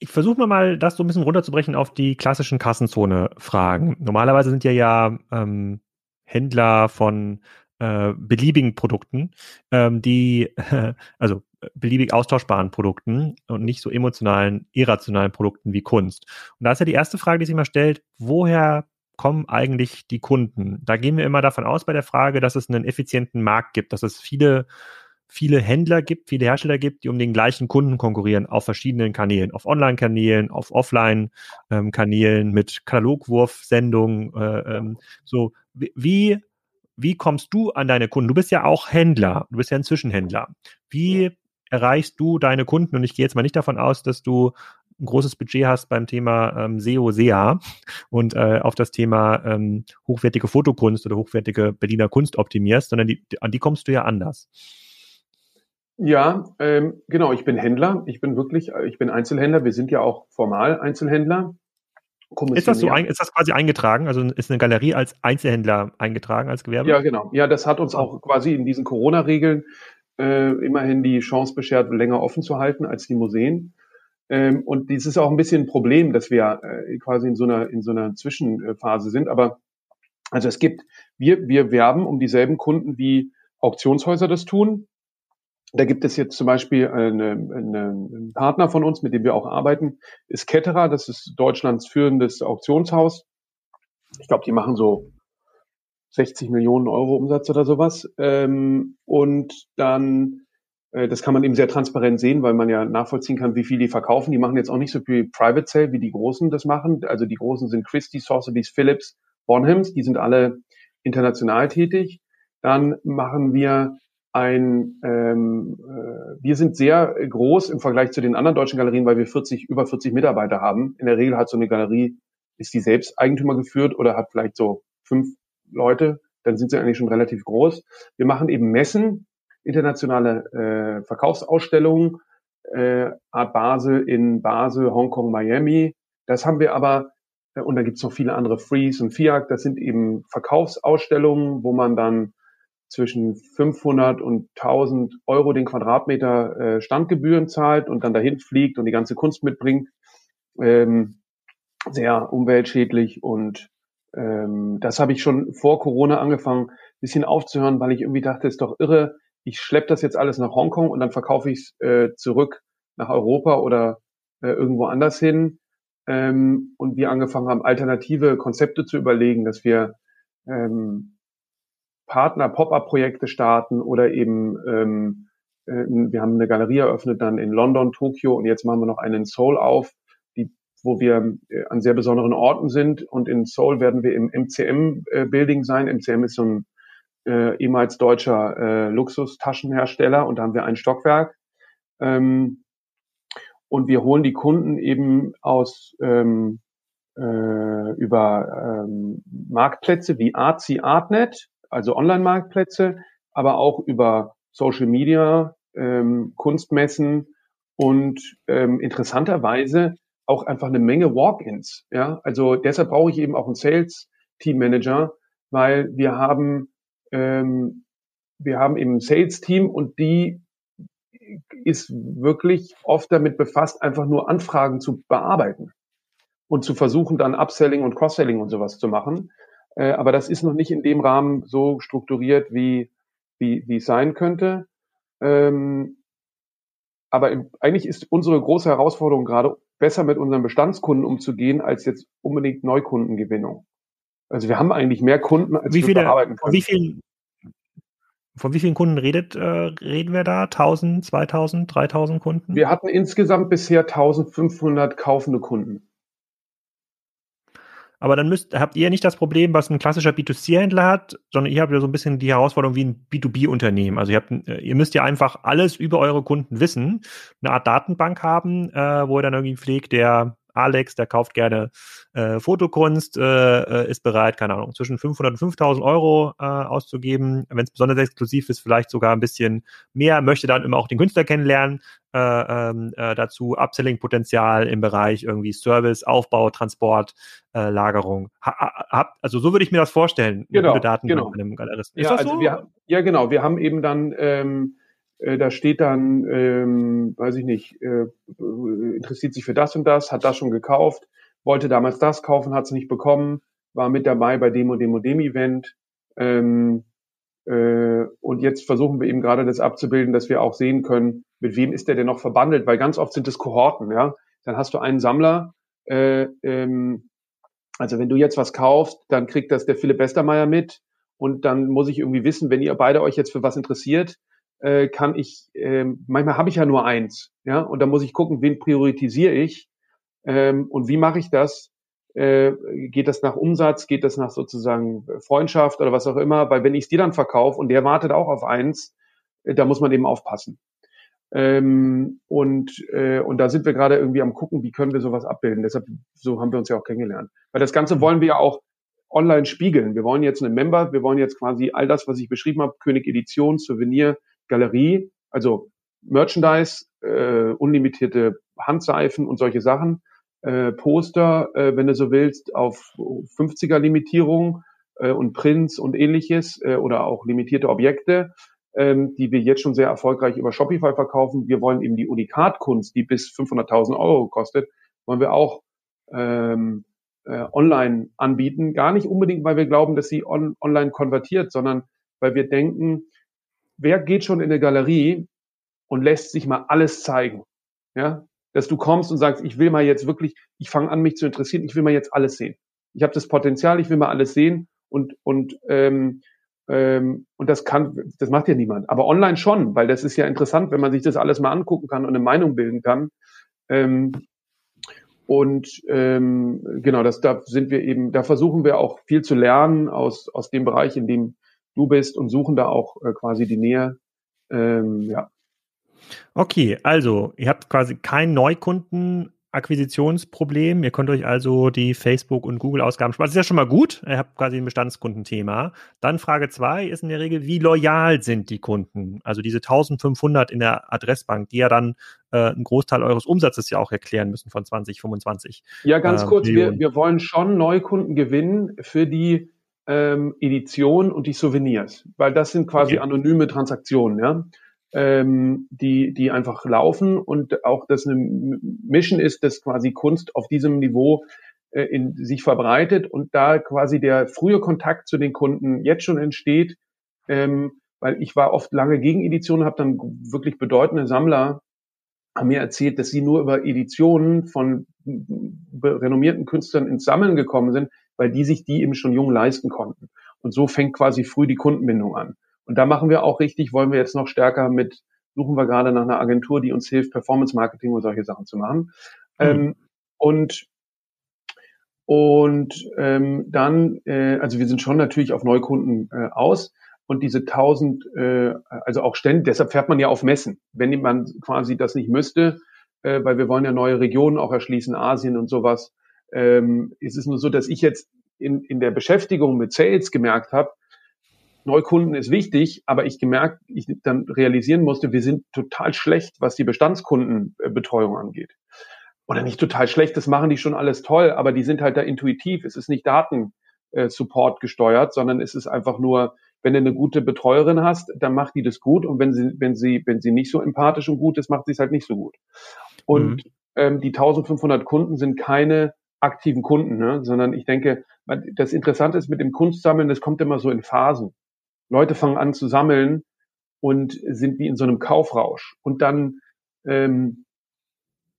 Ich versuche mal, das so ein bisschen runterzubrechen auf die klassischen Kassenzone-Fragen. Normalerweise sind ja ja ähm, Händler von äh, beliebigen Produkten, ähm, die, äh, also beliebig austauschbaren Produkten und nicht so emotionalen, irrationalen Produkten wie Kunst. Und da ist ja die erste Frage, die sich immer stellt, woher kommen eigentlich die Kunden? Da gehen wir immer davon aus bei der Frage, dass es einen effizienten Markt gibt, dass es viele viele Händler gibt, viele Hersteller gibt, die um den gleichen Kunden konkurrieren auf verschiedenen Kanälen, auf Online-Kanälen, auf Offline-Kanälen, ähm, mit Katalogwurfsendungen. Äh, ähm, so, wie, wie kommst du an deine Kunden? Du bist ja auch Händler, du bist ja ein Zwischenhändler. Wie erreichst du deine Kunden? Und ich gehe jetzt mal nicht davon aus, dass du ein großes Budget hast beim Thema ähm, SEO, SEA und äh, auf das Thema ähm, hochwertige Fotokunst oder hochwertige Berliner Kunst optimierst, sondern die, an die kommst du ja anders. Ja, ähm, genau. Ich bin Händler. Ich bin wirklich, ich bin Einzelhändler. Wir sind ja auch formal Einzelhändler. Ist das so, ein, ist das quasi eingetragen? Also ist eine Galerie als Einzelhändler eingetragen als Gewerbe? Ja, genau. Ja, das hat uns auch quasi in diesen Corona-Regeln äh, immerhin die Chance beschert, länger offen zu halten als die Museen. Ähm, und dies ist auch ein bisschen ein Problem, dass wir äh, quasi in so einer, in so einer Zwischenphase sind. Aber also es gibt, wir, wir werben um dieselben Kunden wie Auktionshäuser das tun. Da gibt es jetzt zum Beispiel eine, eine, einen Partner von uns, mit dem wir auch arbeiten, ist Ketterer. Das ist Deutschlands führendes Auktionshaus. Ich glaube, die machen so 60 Millionen Euro Umsatz oder sowas. Ähm, und dann, das kann man eben sehr transparent sehen, weil man ja nachvollziehen kann, wie viel die verkaufen. Die machen jetzt auch nicht so viel Private Sale, wie die Großen das machen. Also die Großen sind Christie, Sotheby's, Phillips, Bonhams. Die sind alle international tätig. Dann machen wir ein, ähm, äh, wir sind sehr groß im Vergleich zu den anderen deutschen Galerien, weil wir 40, über 40 Mitarbeiter haben. In der Regel hat so eine Galerie, ist die selbst Eigentümer geführt oder hat vielleicht so fünf Leute, dann sind sie eigentlich schon relativ groß. Wir machen eben Messen, internationale äh, Verkaufsausstellungen, äh, Art Basel in Basel, Hongkong, Miami. Das haben wir aber, äh, und da gibt's noch viele andere Freeze und FIAC, das sind eben Verkaufsausstellungen, wo man dann zwischen 500 und 1000 Euro den Quadratmeter äh, Standgebühren zahlt und dann dahin fliegt und die ganze Kunst mitbringt. Ähm, sehr umweltschädlich und ähm, das habe ich schon vor Corona angefangen, bisschen aufzuhören, weil ich irgendwie dachte, ist doch irre, ich schleppe das jetzt alles nach Hongkong und dann verkaufe ich es äh, zurück nach Europa oder äh, irgendwo anders hin. Ähm, und wir angefangen haben, alternative Konzepte zu überlegen, dass wir ähm, Partner Pop-up-Projekte starten oder eben ähm, äh, wir haben eine Galerie eröffnet dann in London, Tokio und jetzt machen wir noch einen in Seoul auf, die, wo wir äh, an sehr besonderen Orten sind und in Seoul werden wir im MCM-Building äh, sein. MCM ist so ein äh, ehemals deutscher äh, Luxustaschenhersteller und da haben wir ein Stockwerk. Ähm, und wir holen die Kunden eben aus ähm, äh, über ähm, Marktplätze wie Artsy Artnet also Online-Marktplätze, aber auch über Social Media, ähm, Kunstmessen und ähm, interessanterweise auch einfach eine Menge Walk-ins. Ja, also deshalb brauche ich eben auch einen Sales Team Manager, weil wir haben ähm, wir haben eben ein Sales Team und die ist wirklich oft damit befasst, einfach nur Anfragen zu bearbeiten und zu versuchen, dann Upselling und Cross-Selling und sowas zu machen. Äh, aber das ist noch nicht in dem Rahmen so strukturiert, wie, wie, wie es sein könnte. Ähm, aber im, eigentlich ist unsere große Herausforderung gerade, besser mit unseren Bestandskunden umzugehen, als jetzt unbedingt Neukundengewinnung. Also wir haben eigentlich mehr Kunden, als wie wir viele, verarbeiten können. Wie viel, von wie vielen Kunden redet, äh, reden wir da? 1000, 2000, 3000 Kunden? Wir hatten insgesamt bisher 1500 kaufende Kunden. Aber dann müsst, habt ihr nicht das Problem, was ein klassischer B2C-Händler hat, sondern ihr habt ja so ein bisschen die Herausforderung wie ein B2B-Unternehmen. Also ihr, habt, ihr müsst ja einfach alles über eure Kunden wissen, eine Art Datenbank haben, äh, wo ihr dann irgendwie pflegt, der Alex, der kauft gerne äh, Fotokunst, äh, äh ist bereit, keine Ahnung, zwischen 500 und 5000 Euro äh, auszugeben. Wenn es besonders exklusiv ist, vielleicht sogar ein bisschen mehr, möchte dann immer auch den Künstler kennenlernen. Äh, ähm, äh, dazu Upselling-Potenzial im Bereich irgendwie Service, Aufbau, Transport, äh, Lagerung. Ha, hab, also so würde ich mir das vorstellen, genau, Daten genau. einem Galeristen. Ist ja, das also so? Wir, ja, genau. Wir haben eben dann ähm, äh, da steht dann, ähm, weiß ich nicht, äh, interessiert sich für das und das, hat das schon gekauft, wollte damals das kaufen, hat es nicht bekommen, war mit dabei bei dem und dem und dem Event. Ähm, äh, und jetzt versuchen wir eben gerade das abzubilden, dass wir auch sehen können, mit wem ist der denn noch verbandelt, weil ganz oft sind es Kohorten, ja. Dann hast du einen Sammler, äh, ähm, also wenn du jetzt was kaufst, dann kriegt das der Philipp Westermeier mit und dann muss ich irgendwie wissen, wenn ihr beide euch jetzt für was interessiert, äh, kann ich, äh, manchmal habe ich ja nur eins, ja, und da muss ich gucken, wen priorisiere ich ähm, und wie mache ich das? Äh, geht das nach Umsatz, geht das nach sozusagen Freundschaft oder was auch immer? Weil wenn ich es dir dann verkaufe und der wartet auch auf eins, äh, da muss man eben aufpassen. Ähm, und, äh, und da sind wir gerade irgendwie am gucken, wie können wir sowas abbilden. Deshalb, so haben wir uns ja auch kennengelernt. Weil das Ganze wollen wir ja auch online spiegeln. Wir wollen jetzt einen Member, wir wollen jetzt quasi all das, was ich beschrieben habe, König Edition, Souvenir, Galerie, also Merchandise, äh, unlimitierte Handseifen und solche Sachen, äh, Poster, äh, wenn du so willst, auf 50er Limitierung äh, und Prints und ähnliches äh, oder auch limitierte Objekte, ähm, die wir jetzt schon sehr erfolgreich über Shopify verkaufen. Wir wollen eben die Unikatkunst, die bis 500.000 Euro kostet, wollen wir auch ähm, äh, online anbieten. Gar nicht unbedingt, weil wir glauben, dass sie on online konvertiert, sondern weil wir denken, wer geht schon in eine Galerie und lässt sich mal alles zeigen? Ja, dass du kommst und sagst, ich will mal jetzt wirklich, ich fange an, mich zu interessieren, ich will mal jetzt alles sehen. Ich habe das Potenzial, ich will mal alles sehen Und, und, ähm, ähm, und das kann, das macht ja niemand. Aber online schon, weil das ist ja interessant, wenn man sich das alles mal angucken kann und eine Meinung bilden kann. Ähm, und ähm, genau, das da sind wir eben, da versuchen wir auch viel zu lernen aus, aus dem Bereich, in dem du bist und suchen da auch äh, quasi die Nähe. Ähm, ja. Okay, also ihr habt quasi keinen Neukunden Akquisitionsproblem. Ihr könnt euch also die Facebook- und Google-Ausgaben sparen. Das ist ja schon mal gut. Ihr habt quasi ein Bestandskundenthema. Dann Frage zwei ist in der Regel, wie loyal sind die Kunden? Also diese 1500 in der Adressbank, die ja dann äh, einen Großteil eures Umsatzes ja auch erklären müssen von 2025. Ja, ganz äh, kurz. Wir, wir wollen schon Neukunden gewinnen für die ähm, Edition und die Souvenirs, weil das sind quasi okay. anonyme Transaktionen, ja ähm, die, die einfach laufen und auch das eine Mission ist, dass quasi Kunst auf diesem Niveau äh, in sich verbreitet und da quasi der frühe Kontakt zu den Kunden jetzt schon entsteht, ähm, weil ich war oft lange gegen Editionen, habe dann wirklich bedeutende Sammler haben mir erzählt, dass sie nur über Editionen von renommierten Künstlern ins Sammeln gekommen sind, weil die sich die eben schon jung leisten konnten. Und so fängt quasi früh die Kundenbindung an. Und da machen wir auch richtig, wollen wir jetzt noch stärker mit, suchen wir gerade nach einer Agentur, die uns hilft, Performance Marketing und solche Sachen zu machen. Mhm. Ähm, und und ähm, dann, äh, also wir sind schon natürlich auf Neukunden äh, aus und diese 1000, äh, also auch ständig, deshalb fährt man ja auf Messen, wenn man quasi das nicht müsste, äh, weil wir wollen ja neue Regionen auch erschließen, Asien und sowas. Ähm, ist es nur so, dass ich jetzt in, in der Beschäftigung mit Sales gemerkt habe, Neukunden ist wichtig, aber ich gemerkt, ich dann realisieren musste, wir sind total schlecht, was die Bestandskundenbetreuung angeht. Oder nicht total schlecht, das machen die schon alles toll, aber die sind halt da intuitiv. Es ist nicht Datensupport äh, gesteuert, sondern es ist einfach nur, wenn du eine gute Betreuerin hast, dann macht die das gut und wenn sie, wenn sie, wenn sie nicht so empathisch und gut ist, macht sie es halt nicht so gut. Und mhm. ähm, die 1500 Kunden sind keine aktiven Kunden, ne? sondern ich denke, das Interessante ist mit dem Kunstsammeln, das kommt immer so in Phasen. Leute fangen an zu sammeln und sind wie in so einem Kaufrausch. Und dann ähm,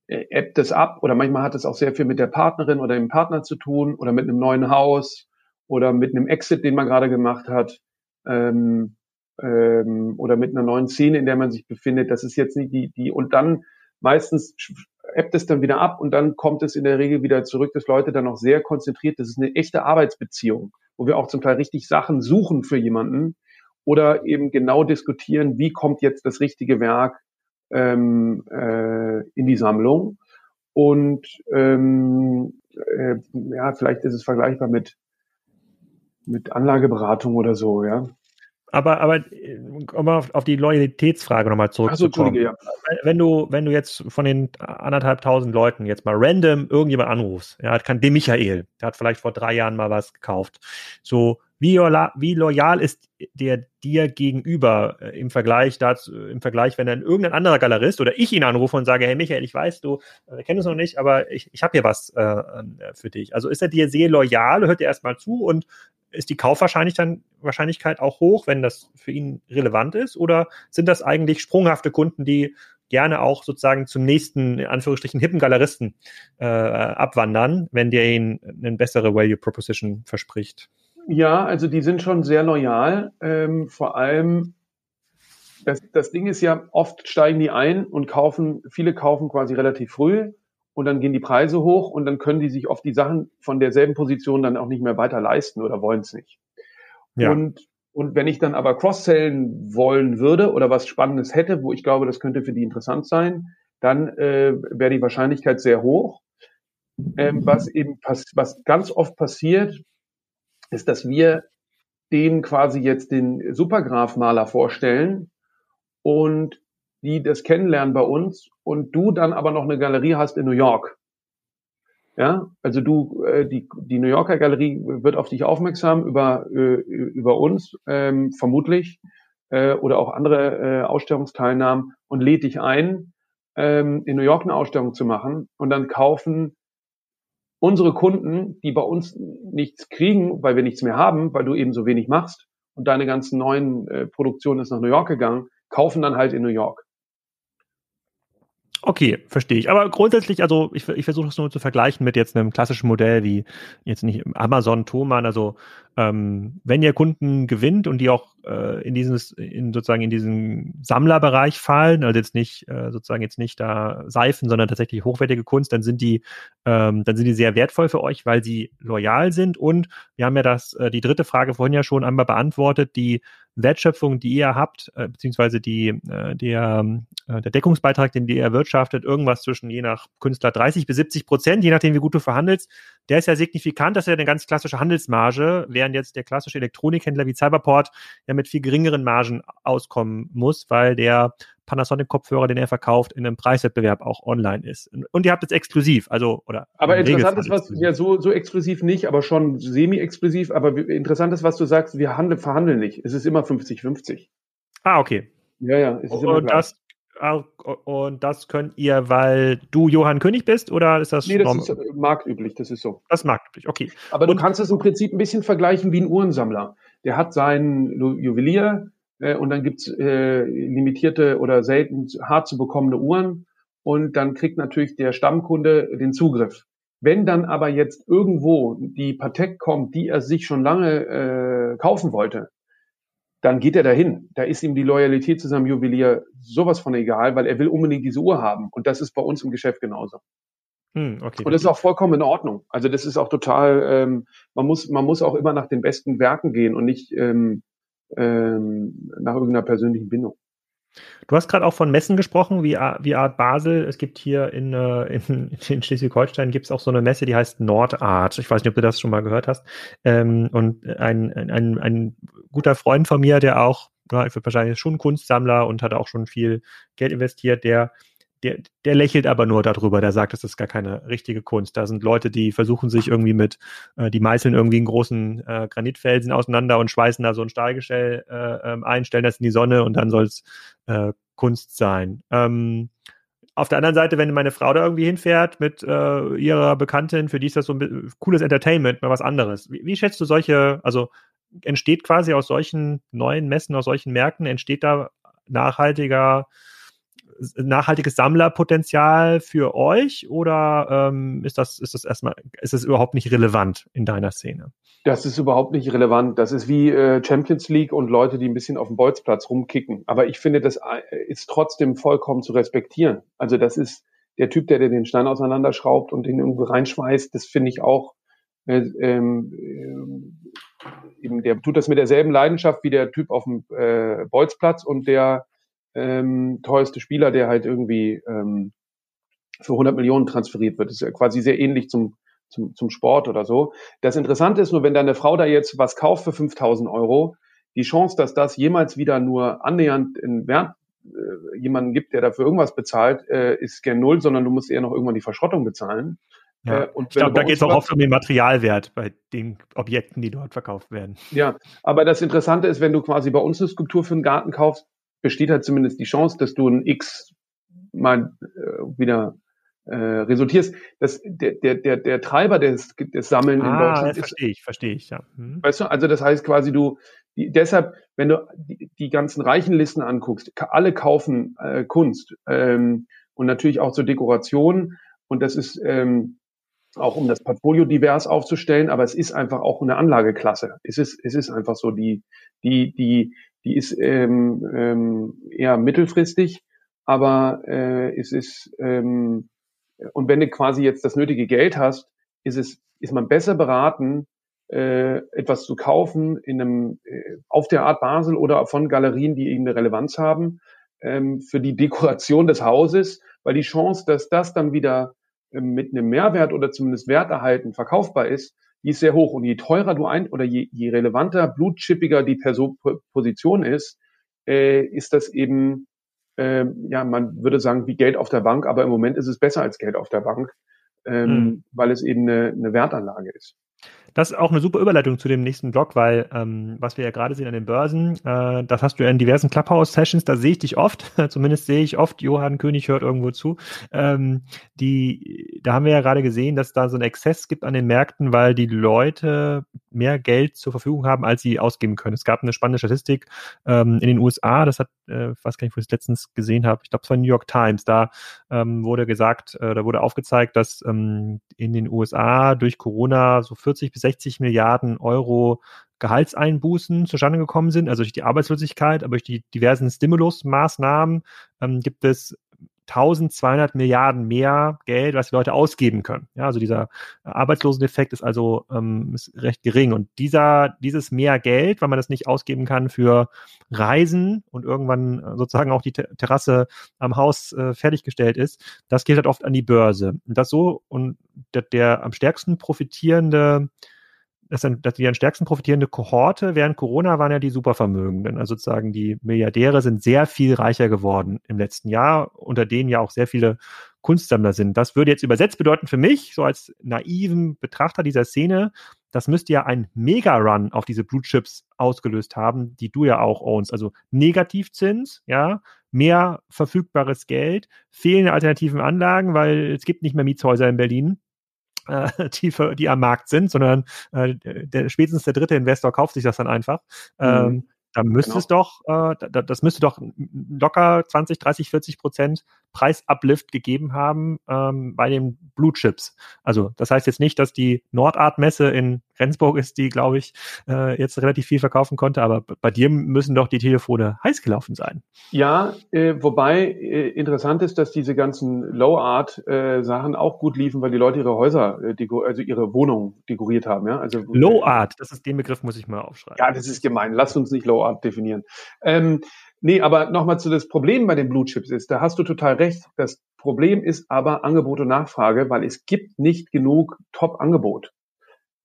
ebbt es ab oder manchmal hat es auch sehr viel mit der Partnerin oder dem Partner zu tun oder mit einem neuen Haus oder mit einem Exit, den man gerade gemacht hat ähm, ähm, oder mit einer neuen Szene, in der man sich befindet. Das ist jetzt nicht die, die und dann meistens ebbt es dann wieder ab und dann kommt es in der Regel wieder zurück, dass Leute dann auch sehr konzentriert, das ist eine echte Arbeitsbeziehung wo wir auch zum Teil richtig Sachen suchen für jemanden oder eben genau diskutieren, wie kommt jetzt das richtige Werk ähm, äh, in die Sammlung. Und ähm, äh, ja, vielleicht ist es vergleichbar mit, mit Anlageberatung oder so, ja. Aber, aber um auf, auf die Loyalitätsfrage nochmal zurückzukommen. So, ja. Wenn du, wenn du jetzt von den anderthalbtausend Leuten jetzt mal random irgendjemand anrufst, ja, kann dem Michael, der hat vielleicht vor drei Jahren mal was gekauft. So, wie, wie loyal ist der dir gegenüber äh, im Vergleich dazu, im Vergleich, wenn dann irgendein anderer Galerist oder ich ihn anrufe und sage, hey Michael, ich weiß, du äh, kennst uns noch nicht, aber ich, ich habe hier was äh, äh, für dich. Also ist er dir sehr loyal, hört dir erstmal zu und ist die Kaufwahrscheinlichkeit auch hoch, wenn das für ihn relevant ist? Oder sind das eigentlich sprunghafte Kunden, die gerne auch sozusagen zum nächsten, in Anführungsstrichen, hippen Galeristen äh, abwandern, wenn der ihnen eine bessere Value Proposition verspricht? Ja, also die sind schon sehr loyal. Ähm, vor allem, das, das Ding ist ja, oft steigen die ein und kaufen, viele kaufen quasi relativ früh und dann gehen die Preise hoch und dann können die sich oft die Sachen von derselben Position dann auch nicht mehr weiter leisten oder wollen es nicht. Ja. Und, und wenn ich dann aber cross-sellen wollen würde oder was Spannendes hätte, wo ich glaube, das könnte für die interessant sein, dann äh, wäre die Wahrscheinlichkeit sehr hoch. Ähm, was eben was ganz oft passiert, ist, dass wir denen quasi jetzt den Supergraph-Maler vorstellen und die das kennenlernen bei uns und du dann aber noch eine Galerie hast in New York. Ja, also du, äh, die, die New Yorker Galerie wird auf dich aufmerksam über, äh, über uns, ähm, vermutlich, äh, oder auch andere äh, Ausstellungsteilnahmen und lädt dich ein, ähm, in New York eine Ausstellung zu machen und dann kaufen unsere Kunden, die bei uns nichts kriegen, weil wir nichts mehr haben, weil du eben so wenig machst und deine ganzen neuen äh, Produktionen ist nach New York gegangen, kaufen dann halt in New York. Okay, verstehe ich. Aber grundsätzlich, also ich, ich versuche es nur zu vergleichen mit jetzt einem klassischen Modell wie jetzt nicht Amazon, Thomann. Also ähm, wenn ihr Kunden gewinnt und die auch äh, in dieses, in sozusagen in diesen Sammlerbereich fallen, also jetzt nicht äh, sozusagen jetzt nicht da Seifen, sondern tatsächlich hochwertige Kunst, dann sind die, ähm, dann sind die sehr wertvoll für euch, weil sie loyal sind. Und wir haben ja das, äh, die dritte Frage vorhin ja schon einmal beantwortet, die Wertschöpfung, die ihr habt, äh, beziehungsweise die, äh, der, äh, der Deckungsbeitrag, den ihr erwirtschaftet, irgendwas zwischen je nach Künstler 30 bis 70 Prozent, je nachdem, wie gut du verhandelst, der ist ja signifikant, das ist ja eine ganz klassische Handelsmarge, während jetzt der klassische Elektronikhändler wie Cyberport ja mit viel geringeren Margen auskommen muss, weil der Panasonic-Kopfhörer, den er verkauft, in einem Preiswettbewerb auch online ist. Und ihr habt es exklusiv, also oder. Aber interessant ist, was ja so so exklusiv nicht, aber schon semi-exklusiv. Aber interessant ist, was du sagst. Wir handeln, verhandeln nicht. Es ist immer 50-50. Ah, okay. Ja, ja. Es ist immer und das und das könnt ihr, weil du Johann König bist, oder ist das? Nee, das ist marktüblich, das ist so. Das ist marktüblich, okay. Aber und, du kannst es im Prinzip ein bisschen vergleichen wie ein Uhrensammler. Der hat seinen Juwelier, äh, und dann gibt's äh, limitierte oder selten hart zu bekommende Uhren und dann kriegt natürlich der Stammkunde den Zugriff. Wenn dann aber jetzt irgendwo die Patek kommt, die er sich schon lange äh, kaufen wollte, dann geht er dahin. Da ist ihm die Loyalität zu seinem Juwelier sowas von egal, weil er will unbedingt diese Uhr haben. Und das ist bei uns im Geschäft genauso. Hm, okay. Und das ist auch vollkommen in Ordnung. Also das ist auch total, ähm, man muss, man muss auch immer nach den besten Werken gehen und nicht ähm, ähm, nach irgendeiner persönlichen Bindung. Du hast gerade auch von Messen gesprochen, wie, wie Art Basel. Es gibt hier in, äh, in, in Schleswig-Holstein gibt es auch so eine Messe, die heißt Nordart. Ich weiß nicht, ob du das schon mal gehört hast. Ähm, und ein, ein, ein guter Freund von mir, der auch, ja, ich wahrscheinlich schon Kunstsammler und hat auch schon viel Geld investiert, der der, der lächelt aber nur darüber, der sagt, das ist gar keine richtige Kunst. Da sind Leute, die versuchen sich irgendwie mit, äh, die meißeln irgendwie einen großen äh, Granitfelsen auseinander und schweißen da so ein Stahlgestell äh, ähm, ein, stellen das in die Sonne und dann soll es äh, Kunst sein. Ähm, auf der anderen Seite, wenn meine Frau da irgendwie hinfährt mit äh, ihrer Bekanntin, für die ist das so ein cooles Entertainment, mal was anderes. Wie, wie schätzt du solche, also entsteht quasi aus solchen neuen Messen, aus solchen Märkten, entsteht da nachhaltiger nachhaltiges Sammlerpotenzial für euch oder ähm, ist das ist das erstmal ist das überhaupt nicht relevant in deiner Szene? Das ist überhaupt nicht relevant. Das ist wie äh, Champions League und Leute, die ein bisschen auf dem Bolzplatz rumkicken. Aber ich finde, das äh, ist trotzdem vollkommen zu respektieren. Also das ist der Typ, der, der den Stein auseinanderschraubt und den irgendwo reinschmeißt. Das finde ich auch. Äh, ähm, äh, eben, der tut das mit derselben Leidenschaft wie der Typ auf dem äh, Bolzplatz und der ähm, teuerste Spieler, der halt irgendwie ähm, für 100 Millionen transferiert wird. Das ist ja quasi sehr ähnlich zum, zum, zum Sport oder so. Das Interessante ist nur, wenn deine Frau da jetzt was kauft für 5000 Euro, die Chance, dass das jemals wieder nur annähernd in Wert äh, jemanden gibt, der dafür irgendwas bezahlt, äh, ist gern null, sondern du musst eher noch irgendwann die Verschrottung bezahlen. Ja. Äh, und ich glaube, da geht es auch oft um den Materialwert bei den Objekten, die dort verkauft werden. Ja, aber das Interessante ist, wenn du quasi bei uns eine Skulptur für einen Garten kaufst, besteht halt zumindest die Chance, dass du ein X mal äh, wieder äh, resultierst. Das, der, der, der, der Treiber des, des Sammeln ah, in Deutschland ist. Verstehe ich, verstehe ich, ja. Hm. Weißt du, also das heißt quasi, du, die, deshalb, wenn du die, die ganzen reichen Listen anguckst, alle kaufen äh, Kunst ähm, und natürlich auch zur Dekoration. Und das ist ähm, auch um das Portfolio divers aufzustellen, aber es ist einfach auch eine Anlageklasse. Es ist, es ist einfach so, die, die, die, die ist ähm, ähm, eher mittelfristig, aber äh, es ist ähm, und wenn du quasi jetzt das nötige Geld hast, ist es ist man besser beraten, äh, etwas zu kaufen in einem äh, auf der Art Basel oder von Galerien, die eben eine Relevanz haben ähm, für die Dekoration des Hauses, weil die Chance, dass das dann wieder ähm, mit einem Mehrwert oder zumindest Werterhalten verkaufbar ist, die ist sehr hoch. Und je teurer du ein oder je, je relevanter, blutchippiger die Person, Position ist, äh, ist das eben, äh, ja, man würde sagen, wie Geld auf der Bank, aber im Moment ist es besser als Geld auf der Bank, ähm, mhm. weil es eben eine, eine Wertanlage ist. Das ist auch eine super Überleitung zu dem nächsten Blog, weil ähm, was wir ja gerade sehen an den Börsen, äh, das hast du ja in diversen Clubhouse-Sessions, da sehe ich dich oft, zumindest sehe ich oft, Johann König hört irgendwo zu. Ähm, die, da haben wir ja gerade gesehen, dass da so ein Exzess gibt an den Märkten, weil die Leute mehr Geld zur Verfügung haben, als sie ausgeben können. Es gab eine spannende Statistik ähm, in den USA, das hat, äh, weiß gar nicht, wo ich es letztens gesehen habe, ich glaube, es war New York Times, da ähm, wurde gesagt, äh, da wurde aufgezeigt, dass ähm, in den USA durch Corona so 40 bis 60 Milliarden Euro Gehaltseinbußen zustande gekommen sind, also durch die Arbeitslosigkeit, aber durch die diversen Stimulusmaßnahmen ähm, gibt es 1200 Milliarden mehr Geld, was die Leute ausgeben können. Ja, also dieser Arbeitsloseneffekt ist also ähm, ist recht gering. Und dieser, dieses mehr Geld, weil man das nicht ausgeben kann für Reisen und irgendwann äh, sozusagen auch die Terrasse am Haus äh, fertiggestellt ist, das geht halt oft an die Börse. Und das so, und der, der am stärksten profitierende das sind, dass die am stärksten profitierende Kohorte während Corona waren ja die Supervermögenden. Also sozusagen die Milliardäre sind sehr viel reicher geworden im letzten Jahr, unter denen ja auch sehr viele Kunstsammler sind. Das würde jetzt übersetzt bedeuten für mich, so als naiven Betrachter dieser Szene, das müsste ja ein Mega-Run auf diese Blue Chips ausgelöst haben, die du ja auch ownst. Also Negativzins, ja, mehr verfügbares Geld, fehlende alternativen Anlagen, weil es gibt nicht mehr Mietshäuser in Berlin äh, die, für, die am Markt sind, sondern äh, der, spätestens der dritte Investor kauft sich das dann einfach. Mhm. Ähm, da müsste genau. es doch, äh, da, das müsste doch locker 20, 30, 40 Prozent Preisuplift gegeben haben ähm, bei den Blue Chips. Also das heißt jetzt nicht, dass die Nordart-Messe in Rendsburg ist, die, glaube ich, äh, jetzt relativ viel verkaufen konnte, aber bei dir müssen doch die Telefone heiß gelaufen sein. Ja, äh, wobei äh, interessant ist, dass diese ganzen Low-Art-Sachen äh, auch gut liefen, weil die Leute ihre Häuser, äh, also ihre Wohnungen dekoriert haben. Ja? Also, Low-Art, das ist den Begriff, muss ich mal aufschreiben. Ja, das ist gemein. Lass uns nicht Low-Art definieren. Ähm, Nee, aber nochmal zu das Problem bei den Blue Chips ist, da hast du total recht. Das Problem ist aber Angebot und Nachfrage, weil es gibt nicht genug Top-Angebot.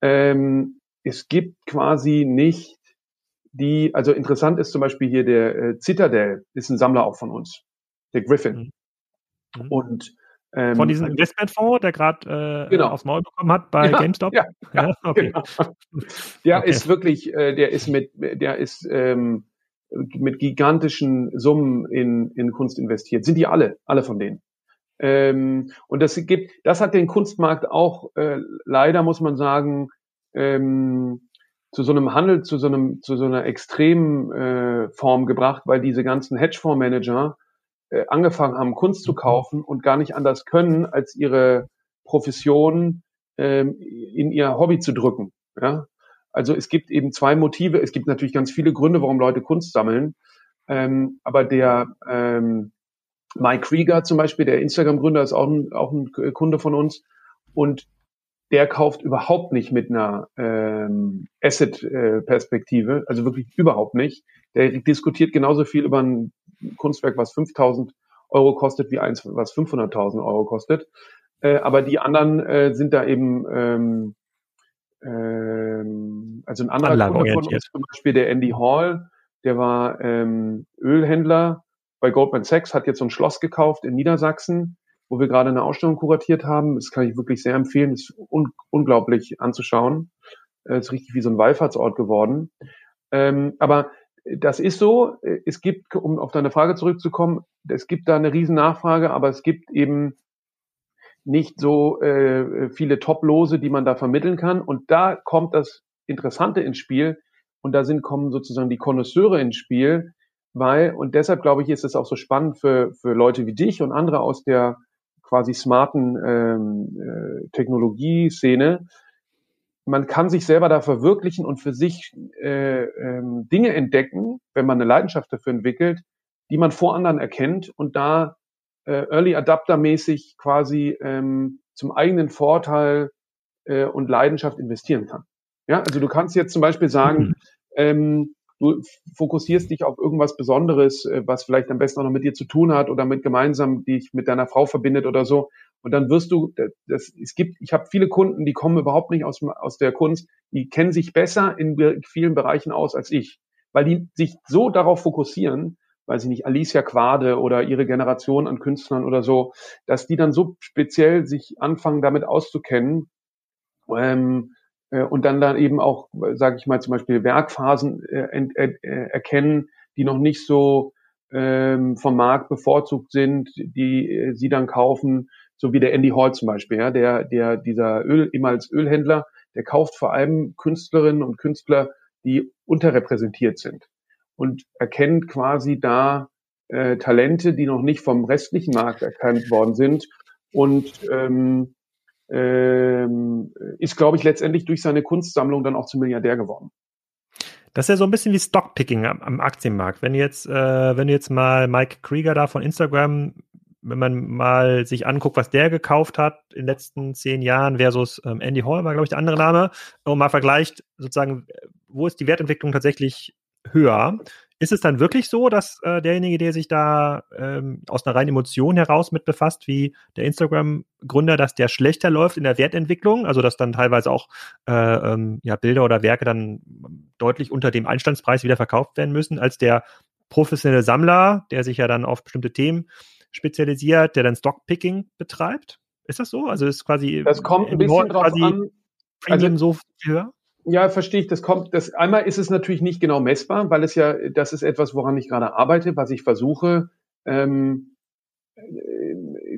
Ähm, es gibt quasi nicht die, also interessant ist zum Beispiel hier der äh, Citadel, ist ein Sammler auch von uns, der Griffin. Mhm. mhm. Und ähm, von diesem Investmentfonds, der gerade äh, genau. aufs Maul bekommen hat bei ja, GameStop. Ja, ja okay. Genau. Der okay. ist wirklich, äh, der ist mit, der ist ähm, mit gigantischen Summen in, in Kunst investiert. Sind die alle, alle von denen. Ähm, und das gibt, das hat den Kunstmarkt auch äh, leider, muss man sagen, ähm, zu so einem Handel, zu so einem, zu so einer extremen äh, Form gebracht, weil diese ganzen Hedgefondsmanager äh, angefangen haben, Kunst zu kaufen und gar nicht anders können, als ihre Profession ähm, in ihr Hobby zu drücken. Ja? Also es gibt eben zwei Motive. Es gibt natürlich ganz viele Gründe, warum Leute Kunst sammeln. Ähm, aber der ähm, Mike Krieger zum Beispiel, der Instagram-Gründer, ist auch ein, auch ein Kunde von uns. Und der kauft überhaupt nicht mit einer ähm, Asset-Perspektive, also wirklich überhaupt nicht. Der diskutiert genauso viel über ein Kunstwerk, was 5000 Euro kostet, wie eins, was 500.000 Euro kostet. Äh, aber die anderen äh, sind da eben ähm, ähm, also ein anderer Kunde von uns, zum Beispiel der Andy Hall, der war ähm, Ölhändler bei Goldman Sachs, hat jetzt so ein Schloss gekauft in Niedersachsen, wo wir gerade eine Ausstellung kuratiert haben. Das kann ich wirklich sehr empfehlen. Das ist un unglaublich anzuschauen. Das äh, ist richtig wie so ein Wallfahrtsort geworden. Ähm, aber das ist so. Es gibt, um auf deine Frage zurückzukommen, es gibt da eine riesen Nachfrage, aber es gibt eben nicht so äh, viele Top-Lose, die man da vermitteln kann. Und da kommt das Interessante ins Spiel. Und da sind, kommen sozusagen die Konnoisseure ins Spiel, weil, und deshalb glaube ich, ist es auch so spannend für, für Leute wie dich und andere aus der quasi smarten ähm, äh, Technologieszene. Man kann sich selber da verwirklichen und für sich äh, ähm, Dinge entdecken, wenn man eine Leidenschaft dafür entwickelt, die man vor anderen erkennt und da äh, Early Adapter mäßig quasi ähm, zum eigenen Vorteil äh, und Leidenschaft investieren kann. Ja, also du kannst jetzt zum Beispiel sagen, mhm. ähm, du fokussierst dich auf irgendwas Besonderes, äh, was vielleicht am besten auch noch mit dir zu tun hat oder mit gemeinsam dich mit deiner Frau verbindet oder so. Und dann wirst du, das, es gibt, ich habe viele Kunden, die kommen überhaupt nicht aus, aus der Kunst, die kennen sich besser in vielen Bereichen aus als ich, weil die sich so darauf fokussieren, weiß ich nicht, Alicia Quade oder ihre Generation an Künstlern oder so, dass die dann so speziell sich anfangen, damit auszukennen ähm, äh, und dann dann eben auch, sage ich mal, zum Beispiel Werkphasen äh, äh, erkennen, die noch nicht so ähm, vom Markt bevorzugt sind, die äh, sie dann kaufen, so wie der Andy Hall zum Beispiel, ja, der, der dieser Öl, immer als Ölhändler, der kauft vor allem Künstlerinnen und Künstler, die unterrepräsentiert sind und erkennt quasi da äh, Talente, die noch nicht vom restlichen Markt erkannt worden sind und ähm, ähm, ist, glaube ich, letztendlich durch seine Kunstsammlung dann auch zum Milliardär geworden. Das ist ja so ein bisschen wie Stockpicking am, am Aktienmarkt. Wenn jetzt, äh, wenn du jetzt mal Mike Krieger da von Instagram, wenn man mal sich anguckt, was der gekauft hat in den letzten zehn Jahren versus ähm, Andy Hall war, glaube ich, der andere Name, und mal vergleicht, sozusagen, wo ist die Wertentwicklung tatsächlich höher? Ist es dann wirklich so, dass äh, derjenige, der sich da ähm, aus einer reinen Emotion heraus mit befasst, wie der Instagram-Gründer, dass der schlechter läuft in der Wertentwicklung, also dass dann teilweise auch äh, ähm, ja, Bilder oder Werke dann deutlich unter dem Einstandspreis wieder verkauft werden müssen, als der professionelle Sammler, der sich ja dann auf bestimmte Themen spezialisiert, der dann Stockpicking betreibt? Ist das so? Also ist quasi das kommt ein bisschen drauf an. Also, so viel höher? Ja, verstehe ich. Das kommt, das einmal ist es natürlich nicht genau messbar, weil es ja, das ist etwas, woran ich gerade arbeite, was ich versuche, ähm, äh,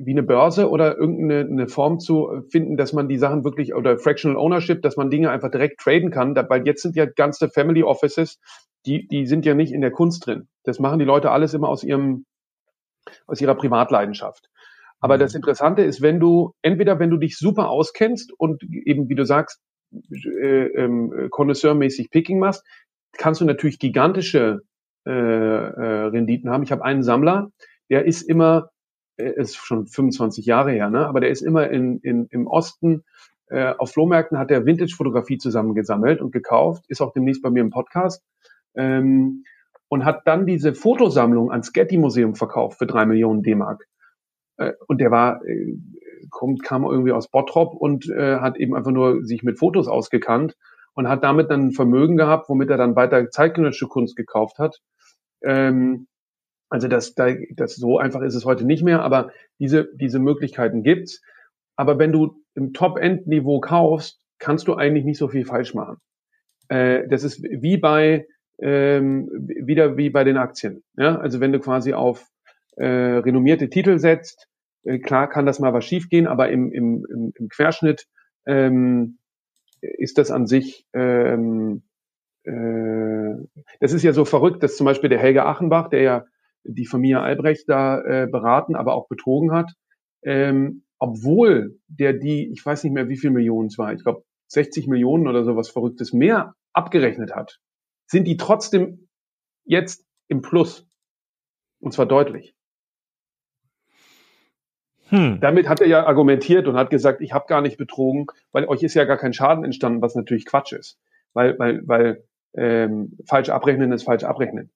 wie eine Börse oder irgendeine eine Form zu finden, dass man die Sachen wirklich oder Fractional Ownership, dass man Dinge einfach direkt traden kann, weil jetzt sind ja ganze Family Offices, die die sind ja nicht in der Kunst drin. Das machen die Leute alles immer aus ihrem aus ihrer Privatleidenschaft. Aber mhm. das Interessante ist, wenn du entweder wenn du dich super auskennst und eben wie du sagst äh, ähm, Connoisseur-mäßig Picking machst, kannst du natürlich gigantische äh, äh, Renditen haben. Ich habe einen Sammler, der ist immer, äh, ist schon 25 Jahre her, ne? aber der ist immer in, in, im Osten äh, auf Flohmärkten hat er Vintage-Fotografie zusammengesammelt und gekauft, ist auch demnächst bei mir im Podcast ähm, und hat dann diese Fotosammlung ans Getty-Museum verkauft für drei Millionen D-Mark. Äh, und der war äh, kommt, kam irgendwie aus Bottrop und äh, hat eben einfach nur sich mit Fotos ausgekannt und hat damit dann ein Vermögen gehabt, womit er dann weiter zeitgenössische Kunst gekauft hat. Ähm, also das, das so einfach ist es heute nicht mehr, aber diese, diese Möglichkeiten gibt's. Aber wenn du im Top-End-Niveau kaufst, kannst du eigentlich nicht so viel falsch machen. Äh, das ist wie bei ähm, wieder wie bei den Aktien. Ja? Also wenn du quasi auf äh, renommierte Titel setzt, äh, klar kann das mal was schiefgehen, aber im, im, im, im Querschnitt ähm, ist das an sich, ähm, äh, das ist ja so verrückt, dass zum Beispiel der Helge Achenbach, der ja die Familie Albrecht da äh, beraten, aber auch betrogen hat, ähm, obwohl der die, ich weiß nicht mehr, wie viel Millionen es war, ich glaube 60 Millionen oder sowas Verrücktes mehr abgerechnet hat, sind die trotzdem jetzt im Plus. Und zwar deutlich. Hm. Damit hat er ja argumentiert und hat gesagt, ich habe gar nicht betrogen, weil euch ist ja gar kein Schaden entstanden, was natürlich Quatsch ist. Weil, weil, weil ähm, falsch abrechnen ist falsch abrechnen.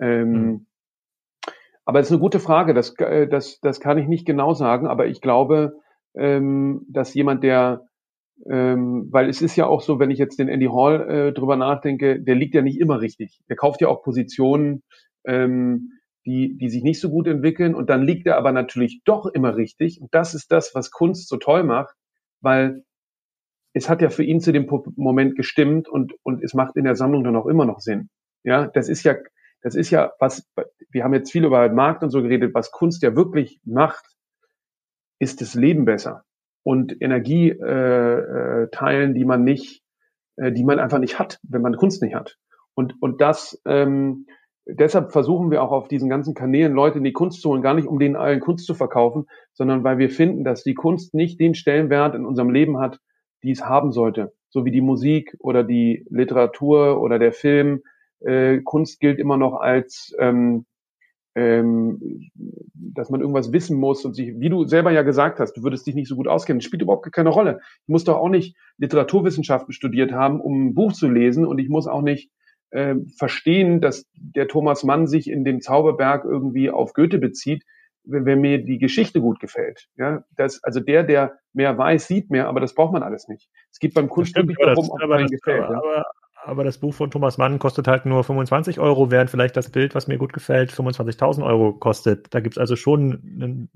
Ähm, hm. Aber es ist eine gute Frage, das, äh, das, das kann ich nicht genau sagen, aber ich glaube, ähm, dass jemand, der, ähm, weil es ist ja auch so, wenn ich jetzt den Andy Hall äh, drüber nachdenke, der liegt ja nicht immer richtig. Der kauft ja auch Positionen, ähm, die, die sich nicht so gut entwickeln. Und dann liegt er aber natürlich doch immer richtig. Und das ist das, was Kunst so toll macht, weil es hat ja für ihn zu dem Moment gestimmt und, und es macht in der Sammlung dann auch immer noch Sinn. Ja, das ist ja, das ist ja was, wir haben jetzt viel über Markt und so geredet, was Kunst ja wirklich macht, ist das Leben besser und Energie äh, äh, teilen, die man nicht, äh, die man einfach nicht hat, wenn man Kunst nicht hat. Und, und das, ähm, deshalb versuchen wir auch auf diesen ganzen Kanälen Leute in die Kunst zu holen, gar nicht um denen allen Kunst zu verkaufen, sondern weil wir finden, dass die Kunst nicht den Stellenwert in unserem Leben hat, die es haben sollte. So wie die Musik oder die Literatur oder der Film. Äh, Kunst gilt immer noch als, ähm, ähm, dass man irgendwas wissen muss und sich, wie du selber ja gesagt hast, du würdest dich nicht so gut auskennen, spielt überhaupt keine Rolle. Ich muss doch auch nicht Literaturwissenschaften studiert haben, um ein Buch zu lesen und ich muss auch nicht äh, verstehen, dass der Thomas Mann sich in dem Zauberberg irgendwie auf Goethe bezieht, wenn, wenn mir die Geschichte gut gefällt. Ja, das, also der, der mehr weiß, sieht mehr, aber das braucht man alles nicht. Es geht beim Kunst wirklich darum, ob es gefällt. Aber, ja. aber, das Buch von Thomas Mann kostet halt nur 25 Euro, während vielleicht das Bild, was mir gut gefällt, 25.000 Euro kostet. Da gibt's also schon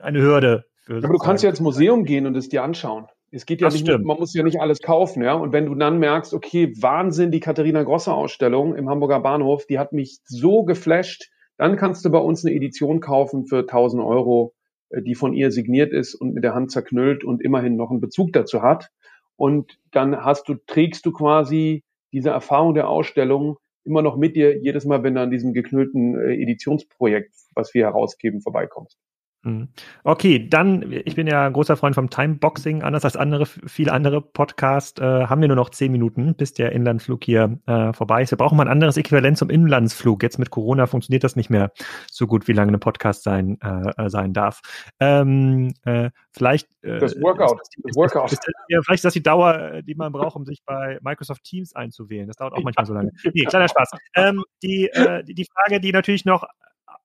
eine Hürde. Aber du kannst ja ins Museum gehen und es dir anschauen. Es geht ja das nicht, stimmt. man muss ja nicht alles kaufen, ja. Und wenn du dann merkst, okay, Wahnsinn, die Katharina Grosser Ausstellung im Hamburger Bahnhof, die hat mich so geflasht, dann kannst du bei uns eine Edition kaufen für 1000 Euro, äh, die von ihr signiert ist und mit der Hand zerknüllt und immerhin noch einen Bezug dazu hat. Und dann hast du, trägst du quasi diese Erfahrung der Ausstellung immer noch mit dir jedes Mal, wenn du an diesem geknüllten äh, Editionsprojekt, was wir herausgeben, vorbeikommst. Mhm. Okay, dann, ich bin ja ein großer Freund vom Timeboxing, anders als andere, viele andere Podcasts, äh, haben wir nur noch zehn Minuten, bis der Inlandsflug hier äh, vorbei ist. Wir brauchen mal ein anderes Äquivalent zum Inlandsflug. Jetzt mit Corona funktioniert das nicht mehr so gut, wie lange ein Podcast sein, äh, sein darf. Ähm, äh, vielleicht äh, das Workout. Ist, das Workout. Ist, ist, ja, vielleicht ist das die Dauer, äh, die man braucht, um sich bei Microsoft Teams einzuwählen. Das dauert auch manchmal so lange. Nee, kleiner Spaß. Ähm, die, äh, die Frage, die natürlich noch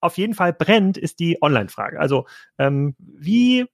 auf jeden Fall brennt, ist die Online-Frage. Also ähm, wie,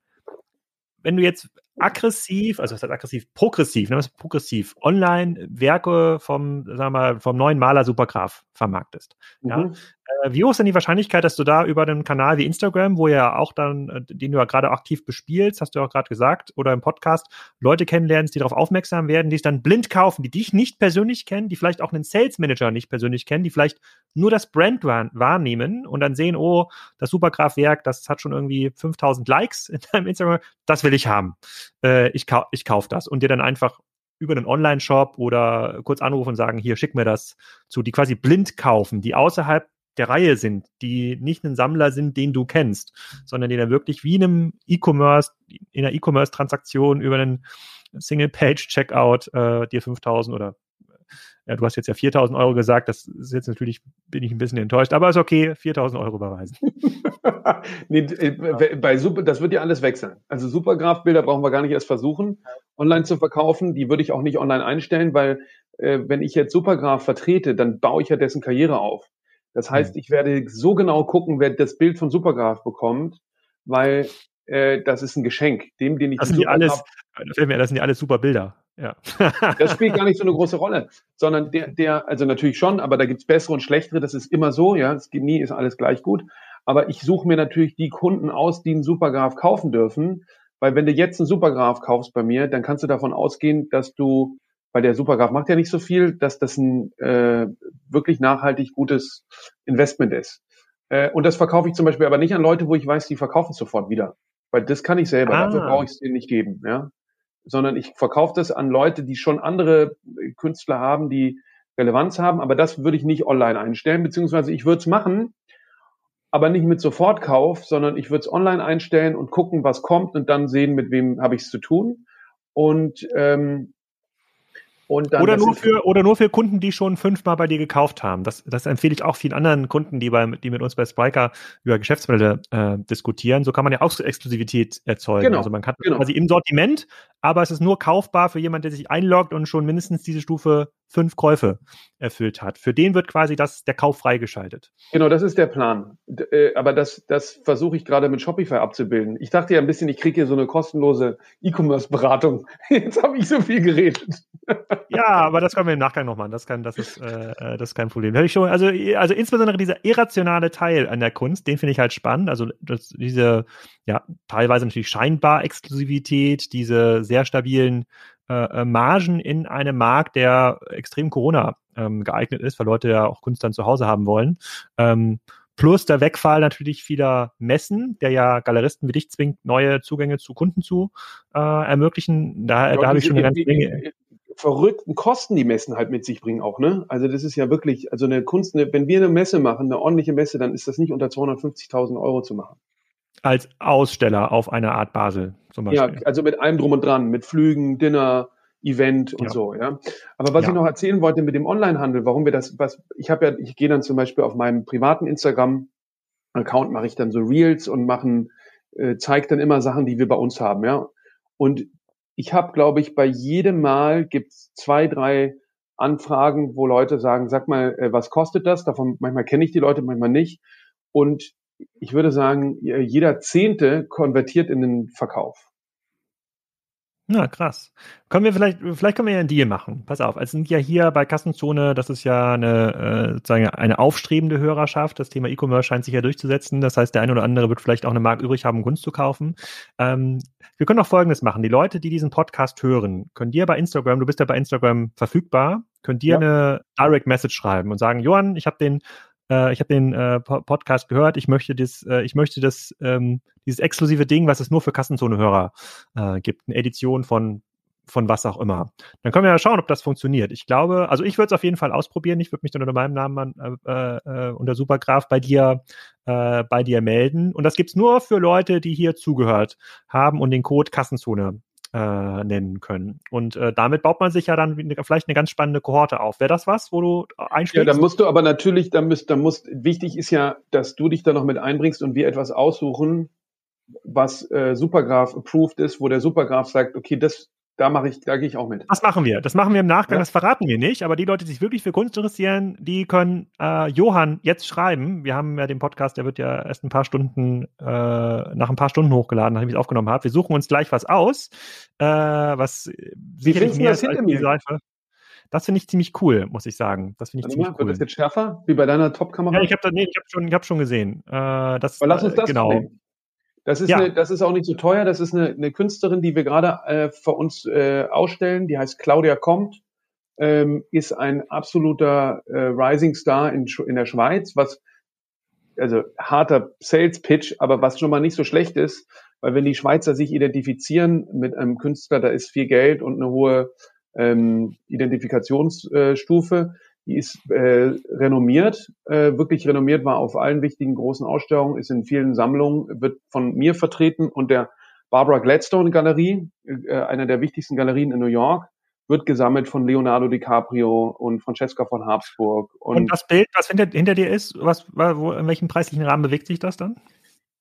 wenn du jetzt aggressiv, also was heißt aggressiv, progressiv, ne, progressiv, online Werke vom, sagen wir mal, vom neuen Maler Supergraf vermarktest. Mhm. Ja? Äh, wie hoch ist denn die Wahrscheinlichkeit, dass du da über einen Kanal wie Instagram, wo ja auch dann, äh, den du ja gerade aktiv bespielst, hast du auch gerade gesagt, oder im Podcast, Leute kennenlernst, die darauf aufmerksam werden, die es dann blind kaufen, die dich nicht persönlich kennen, die vielleicht auch einen Sales Manager nicht persönlich kennen, die vielleicht nur das Brand wahrnehmen und dann sehen, oh, das Supergraf-Werk, das hat schon irgendwie 5000 Likes in deinem Instagram, das will ich haben. Äh, ich, kau ich kaufe das und dir dann einfach über einen Online-Shop oder kurz anrufen und sagen, hier, schick mir das zu, die quasi blind kaufen, die außerhalb der Reihe sind, die nicht ein Sammler sind, den du kennst, sondern die dann wirklich wie in einem E-Commerce, in einer E-Commerce-Transaktion über einen Single-Page-Checkout äh, dir 5000 oder ja, du hast jetzt ja 4000 Euro gesagt, das ist jetzt natürlich, bin ich ein bisschen enttäuscht, aber ist okay, 4000 Euro überweisen. nee, äh, bei Super, das wird ja alles wechseln. Also Supergraph-Bilder brauchen wir gar nicht erst versuchen, online zu verkaufen. Die würde ich auch nicht online einstellen, weil äh, wenn ich jetzt Supergraph vertrete, dann baue ich ja dessen Karriere auf. Das heißt, ich werde so genau gucken, wer das Bild von Supergraph bekommt, weil äh, das ist ein Geschenk. Dem, den ich das sind die alles, das sind ja alles super Bilder. Ja. das spielt gar nicht so eine große Rolle, sondern der, der, also natürlich schon, aber da gibt's bessere und schlechtere, das ist immer so, ja, es gibt nie, ist alles gleich gut. Aber ich suche mir natürlich die Kunden aus, die einen Supergraph kaufen dürfen, weil wenn du jetzt einen Supergraph kaufst bei mir, dann kannst du davon ausgehen, dass du weil der Supergraph macht ja nicht so viel, dass das ein äh, wirklich nachhaltig gutes Investment ist. Äh, und das verkaufe ich zum Beispiel aber nicht an Leute, wo ich weiß, die verkaufen sofort wieder. Weil das kann ich selber, ah. dafür brauche ich es denen nicht geben, ja. Sondern ich verkaufe das an Leute, die schon andere Künstler haben, die Relevanz haben, aber das würde ich nicht online einstellen, beziehungsweise ich würde es machen, aber nicht mit Sofortkauf, sondern ich würde es online einstellen und gucken, was kommt und dann sehen, mit wem habe ich es zu tun. Und ähm, oder, nur für, oder nur für Kunden, die schon fünfmal bei dir gekauft haben. Das, das empfehle ich auch vielen anderen Kunden, die, bei, die mit uns bei Spriker über Geschäftsmodelle äh, diskutieren. So kann man ja auch Exklusivität erzeugen. Genau, also man kann genau. quasi im Sortiment, aber es ist nur kaufbar für jemanden, der sich einloggt und schon mindestens diese Stufe fünf Käufe erfüllt hat. Für den wird quasi das, der Kauf freigeschaltet. Genau, das ist der Plan. Äh, aber das, das versuche ich gerade mit Shopify abzubilden. Ich dachte ja ein bisschen, ich kriege hier so eine kostenlose E-Commerce-Beratung. Jetzt habe ich so viel geredet. ja, aber das können wir im Nachgang noch machen. Das, kann, das, ist, äh, äh das ist kein Problem. ich schon, also, also insbesondere dieser irrationale Teil an der Kunst, den finde ich halt spannend. Also das, diese, ja, teilweise natürlich scheinbar Exklusivität, diese sehr stabilen äh, äh, Margen in einem Markt, der extrem Corona ähm, geeignet ist, weil Leute ja auch Kunst dann zu Hause haben wollen. Ähm, plus der Wegfall natürlich vieler Messen, der ja Galeristen wie dich zwingt, neue Zugänge zu Kunden zu äh, ermöglichen. Da, ja, da habe ich schon eine ganze Menge verrückten Kosten die Messen halt mit sich bringen auch, ne? Also das ist ja wirklich, also eine Kunst, eine, wenn wir eine Messe machen, eine ordentliche Messe, dann ist das nicht unter 250.000 Euro zu machen. Als Aussteller auf einer Art Basel zum Beispiel. Ja, also mit allem drum und dran, mit Flügen, Dinner, Event und ja. so, ja. Aber was ja. ich noch erzählen wollte mit dem Onlinehandel, warum wir das, was, ich habe ja, ich gehe dann zum Beispiel auf meinem privaten Instagram-Account, mache ich dann so Reels und machen, äh, zeige dann immer Sachen, die wir bei uns haben, ja. Und ich habe, glaube ich, bei jedem Mal gibt's zwei, drei Anfragen, wo Leute sagen, sag mal, äh, was kostet das? Davon manchmal kenne ich die Leute, manchmal nicht. Und ich würde sagen, jeder Zehnte konvertiert in den Verkauf. Na, krass. Können wir vielleicht, vielleicht können wir ja einen Deal machen. Pass auf, es sind ja hier bei Kassenzone, das ist ja eine, äh, sozusagen eine aufstrebende Hörerschaft. Das Thema E-Commerce scheint sich ja durchzusetzen. Das heißt, der eine oder andere wird vielleicht auch eine Mark übrig haben, Kunst zu kaufen. Ähm, wir können auch Folgendes machen. Die Leute, die diesen Podcast hören, können dir bei Instagram, du bist ja bei Instagram verfügbar, können dir ja. eine Direct Message schreiben und sagen, Johann, ich habe den äh, ich habe den äh, Podcast gehört, ich möchte das, äh, ich möchte das, ähm, dieses exklusive Ding, was es nur für Kassenzone-Hörer äh, gibt, eine Edition von von was auch immer. Dann können wir ja schauen, ob das funktioniert. Ich glaube, also ich würde es auf jeden Fall ausprobieren. Ich würde mich dann unter meinem Namen äh, äh, unter Supergraf bei dir äh, bei dir melden. Und das gibt's nur für Leute, die hier zugehört haben und den Code Kassenzone äh, nennen können. Und äh, damit baut man sich ja dann vielleicht eine ganz spannende Kohorte auf. Wäre das was, wo du einschlägst? Ja, da musst du aber natürlich, da müsst, da musst, wichtig ist ja, dass du dich da noch mit einbringst und wir etwas aussuchen, was äh, Supergraph approved ist, wo der Supergraph sagt, okay, das da mache ich, da gehe ich auch mit. Das machen wir. Das machen wir im Nachgang, ja. das verraten wir nicht. Aber die Leute, die sich wirklich für Kunst interessieren, die können äh, Johann jetzt schreiben. Wir haben ja den Podcast, der wird ja erst ein paar Stunden, äh, nach ein paar Stunden hochgeladen, nachdem ich es aufgenommen habe. Wir suchen uns gleich was aus, äh, was Wie sicherlich mehr das als die Seife. Das finde ich ziemlich cool, muss ich sagen. Das finde ich ziemlich mal, cool. Wird das jetzt schärfer, wie bei deiner Top-Kamera? Ja, ich habe nee, hab schon, hab schon gesehen. Äh, das, Aber lass uns das genau. Nehmen. Das ist, ja. eine, das ist auch nicht so teuer. Das ist eine, eine Künstlerin, die wir gerade äh, für uns äh, ausstellen. Die heißt Claudia Compt, ähm, ist ein absoluter äh, Rising Star in, in der Schweiz, was also harter Sales Pitch, aber was schon mal nicht so schlecht ist, weil wenn die Schweizer sich identifizieren mit einem Künstler, da ist viel Geld und eine hohe ähm, Identifikationsstufe. Die ist äh, renommiert, äh, wirklich renommiert, war auf allen wichtigen großen Ausstellungen, ist in vielen Sammlungen, wird von mir vertreten und der Barbara Gladstone Galerie, äh, einer der wichtigsten Galerien in New York, wird gesammelt von Leonardo DiCaprio und Francesca von Habsburg. Und, und das Bild, was hinter, hinter dir ist, was, wo, in welchem preislichen Rahmen bewegt sich das dann?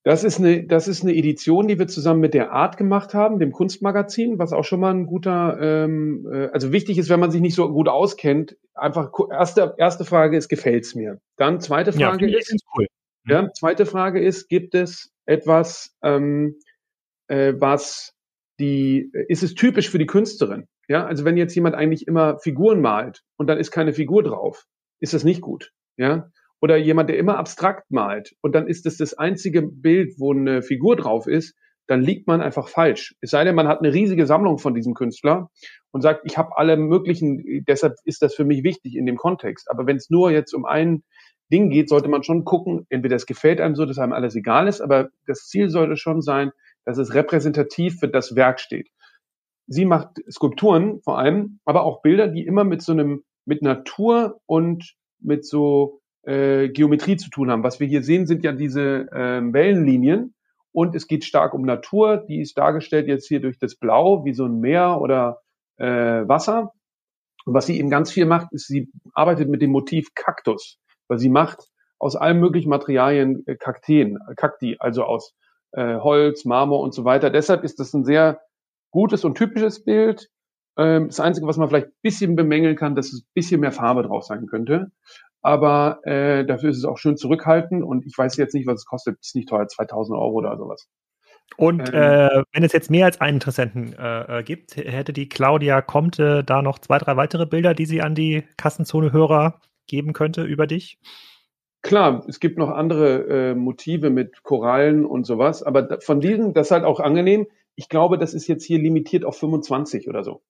Das ist eine, das ist eine Edition, die wir zusammen mit der Art gemacht haben, dem Kunstmagazin, was auch schon mal ein guter, ähm, äh, also wichtig ist, wenn man sich nicht so gut auskennt, einfach erste erste Frage ist, gefällt's mir? Dann zweite Frage ja, ist, cool. ja, zweite Frage ist, gibt es etwas, ähm, äh, was die, ist es typisch für die Künstlerin? Ja, also wenn jetzt jemand eigentlich immer Figuren malt und dann ist keine Figur drauf, ist das nicht gut. Ja, oder jemand, der immer abstrakt malt und dann ist es das, einzige Bild, wo eine Figur drauf ist, dann liegt man einfach falsch. Es sei denn, man hat eine riesige Sammlung von diesem Künstler und sagt, ich habe alle möglichen, deshalb ist das für mich wichtig in dem Kontext. Aber wenn es nur jetzt um ein Ding geht, sollte man schon gucken, entweder es gefällt einem so, dass einem alles egal ist, aber das Ziel sollte schon sein, dass es repräsentativ für das Werk steht. Sie macht Skulpturen vor allem, aber auch Bilder, die immer mit so einem, mit Natur und mit so äh, Geometrie zu tun haben. Was wir hier sehen, sind ja diese äh, Wellenlinien und es geht stark um Natur. Die ist dargestellt jetzt hier durch das Blau, wie so ein Meer oder äh, Wasser. Und was sie eben ganz viel macht, ist, sie arbeitet mit dem Motiv Kaktus, weil sie macht aus allen möglichen Materialien äh, Kakteen, Kakti, also aus äh, Holz, Marmor und so weiter. Deshalb ist das ein sehr gutes und typisches Bild. Ähm, das Einzige, was man vielleicht bisschen bemängeln kann, dass es ein bisschen mehr Farbe drauf sein könnte aber äh, dafür ist es auch schön zurückhaltend und ich weiß jetzt nicht, was es kostet. Ist nicht teuer, 2000 Euro oder sowas. Und ähm, äh, wenn es jetzt mehr als einen Interessenten äh, äh, gibt, hätte die Claudia Comte da noch zwei, drei weitere Bilder, die sie an die Kassenzone-Hörer geben könnte über dich? Klar, es gibt noch andere äh, Motive mit Korallen und sowas, aber von diesen, das ist halt auch angenehm. Ich glaube, das ist jetzt hier limitiert auf 25 oder so.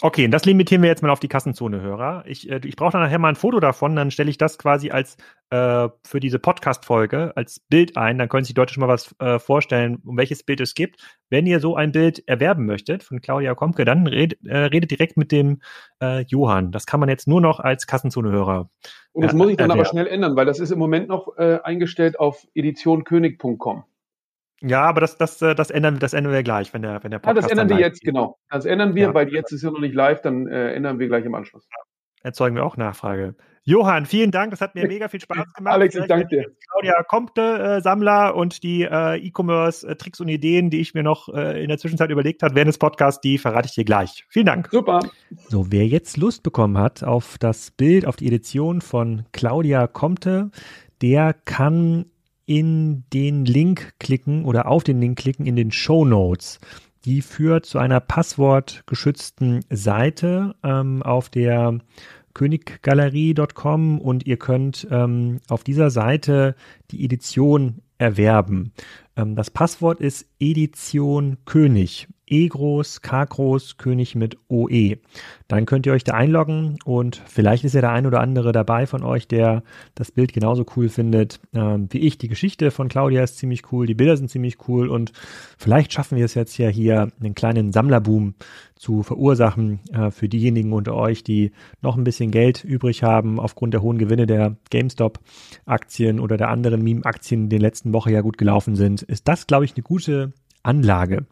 Okay, und das limitieren wir jetzt mal auf die Kassenzone-Hörer. Ich, äh, ich brauche dann nachher mal ein Foto davon, dann stelle ich das quasi als äh, für diese Podcast-Folge als Bild ein. Dann können sich die Leute schon mal was äh, vorstellen, um welches Bild es gibt. Wenn ihr so ein Bild erwerben möchtet von Claudia Komke, dann red, äh, redet direkt mit dem äh, Johann. Das kann man jetzt nur noch als Kassenzone-Hörer. Und das muss ich dann aber schnell ändern, weil das ist im Moment noch äh, eingestellt auf editionkönig.com. Ja, aber das, das, äh, das, ändern, das ändern wir gleich, wenn der, wenn der Podcast. Ja, das ändern wir jetzt, geht. genau. Das ändern wir, ja. weil jetzt ist ja noch nicht live, dann äh, ändern wir gleich im Anschluss. Erzeugen wir auch Nachfrage. Johann, vielen Dank, das hat mir mega viel Spaß gemacht. Alex, ich danke dir. Claudia Kompte, äh, Sammler und die äh, E-Commerce-Tricks äh, und Ideen, die ich mir noch äh, in der Zwischenzeit überlegt habe während des Podcasts, die verrate ich dir gleich. Vielen Dank. Super. So, wer jetzt Lust bekommen hat auf das Bild, auf die Edition von Claudia Kompte, der kann in den Link klicken oder auf den Link klicken in den Show Notes. Die führt zu einer passwortgeschützten Seite ähm, auf der königgalerie.com und ihr könnt ähm, auf dieser Seite die Edition erwerben. Ähm, das Passwort ist Edition König. E groß, K groß, König mit OE. Dann könnt ihr euch da einloggen und vielleicht ist ja der ein oder andere dabei von euch, der das Bild genauso cool findet ähm, wie ich. Die Geschichte von Claudia ist ziemlich cool, die Bilder sind ziemlich cool und vielleicht schaffen wir es jetzt ja hier, einen kleinen Sammlerboom zu verursachen äh, für diejenigen unter euch, die noch ein bisschen Geld übrig haben aufgrund der hohen Gewinne der GameStop-Aktien oder der anderen Meme-Aktien, die in der letzten Woche ja gut gelaufen sind. Ist das, glaube ich, eine gute Anlage.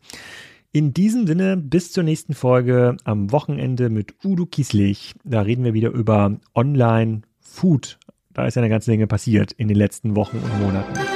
In diesem Sinne, bis zur nächsten Folge am Wochenende mit Udo Kieslich. Da reden wir wieder über Online-Food. Da ist ja eine ganze Menge passiert in den letzten Wochen und Monaten.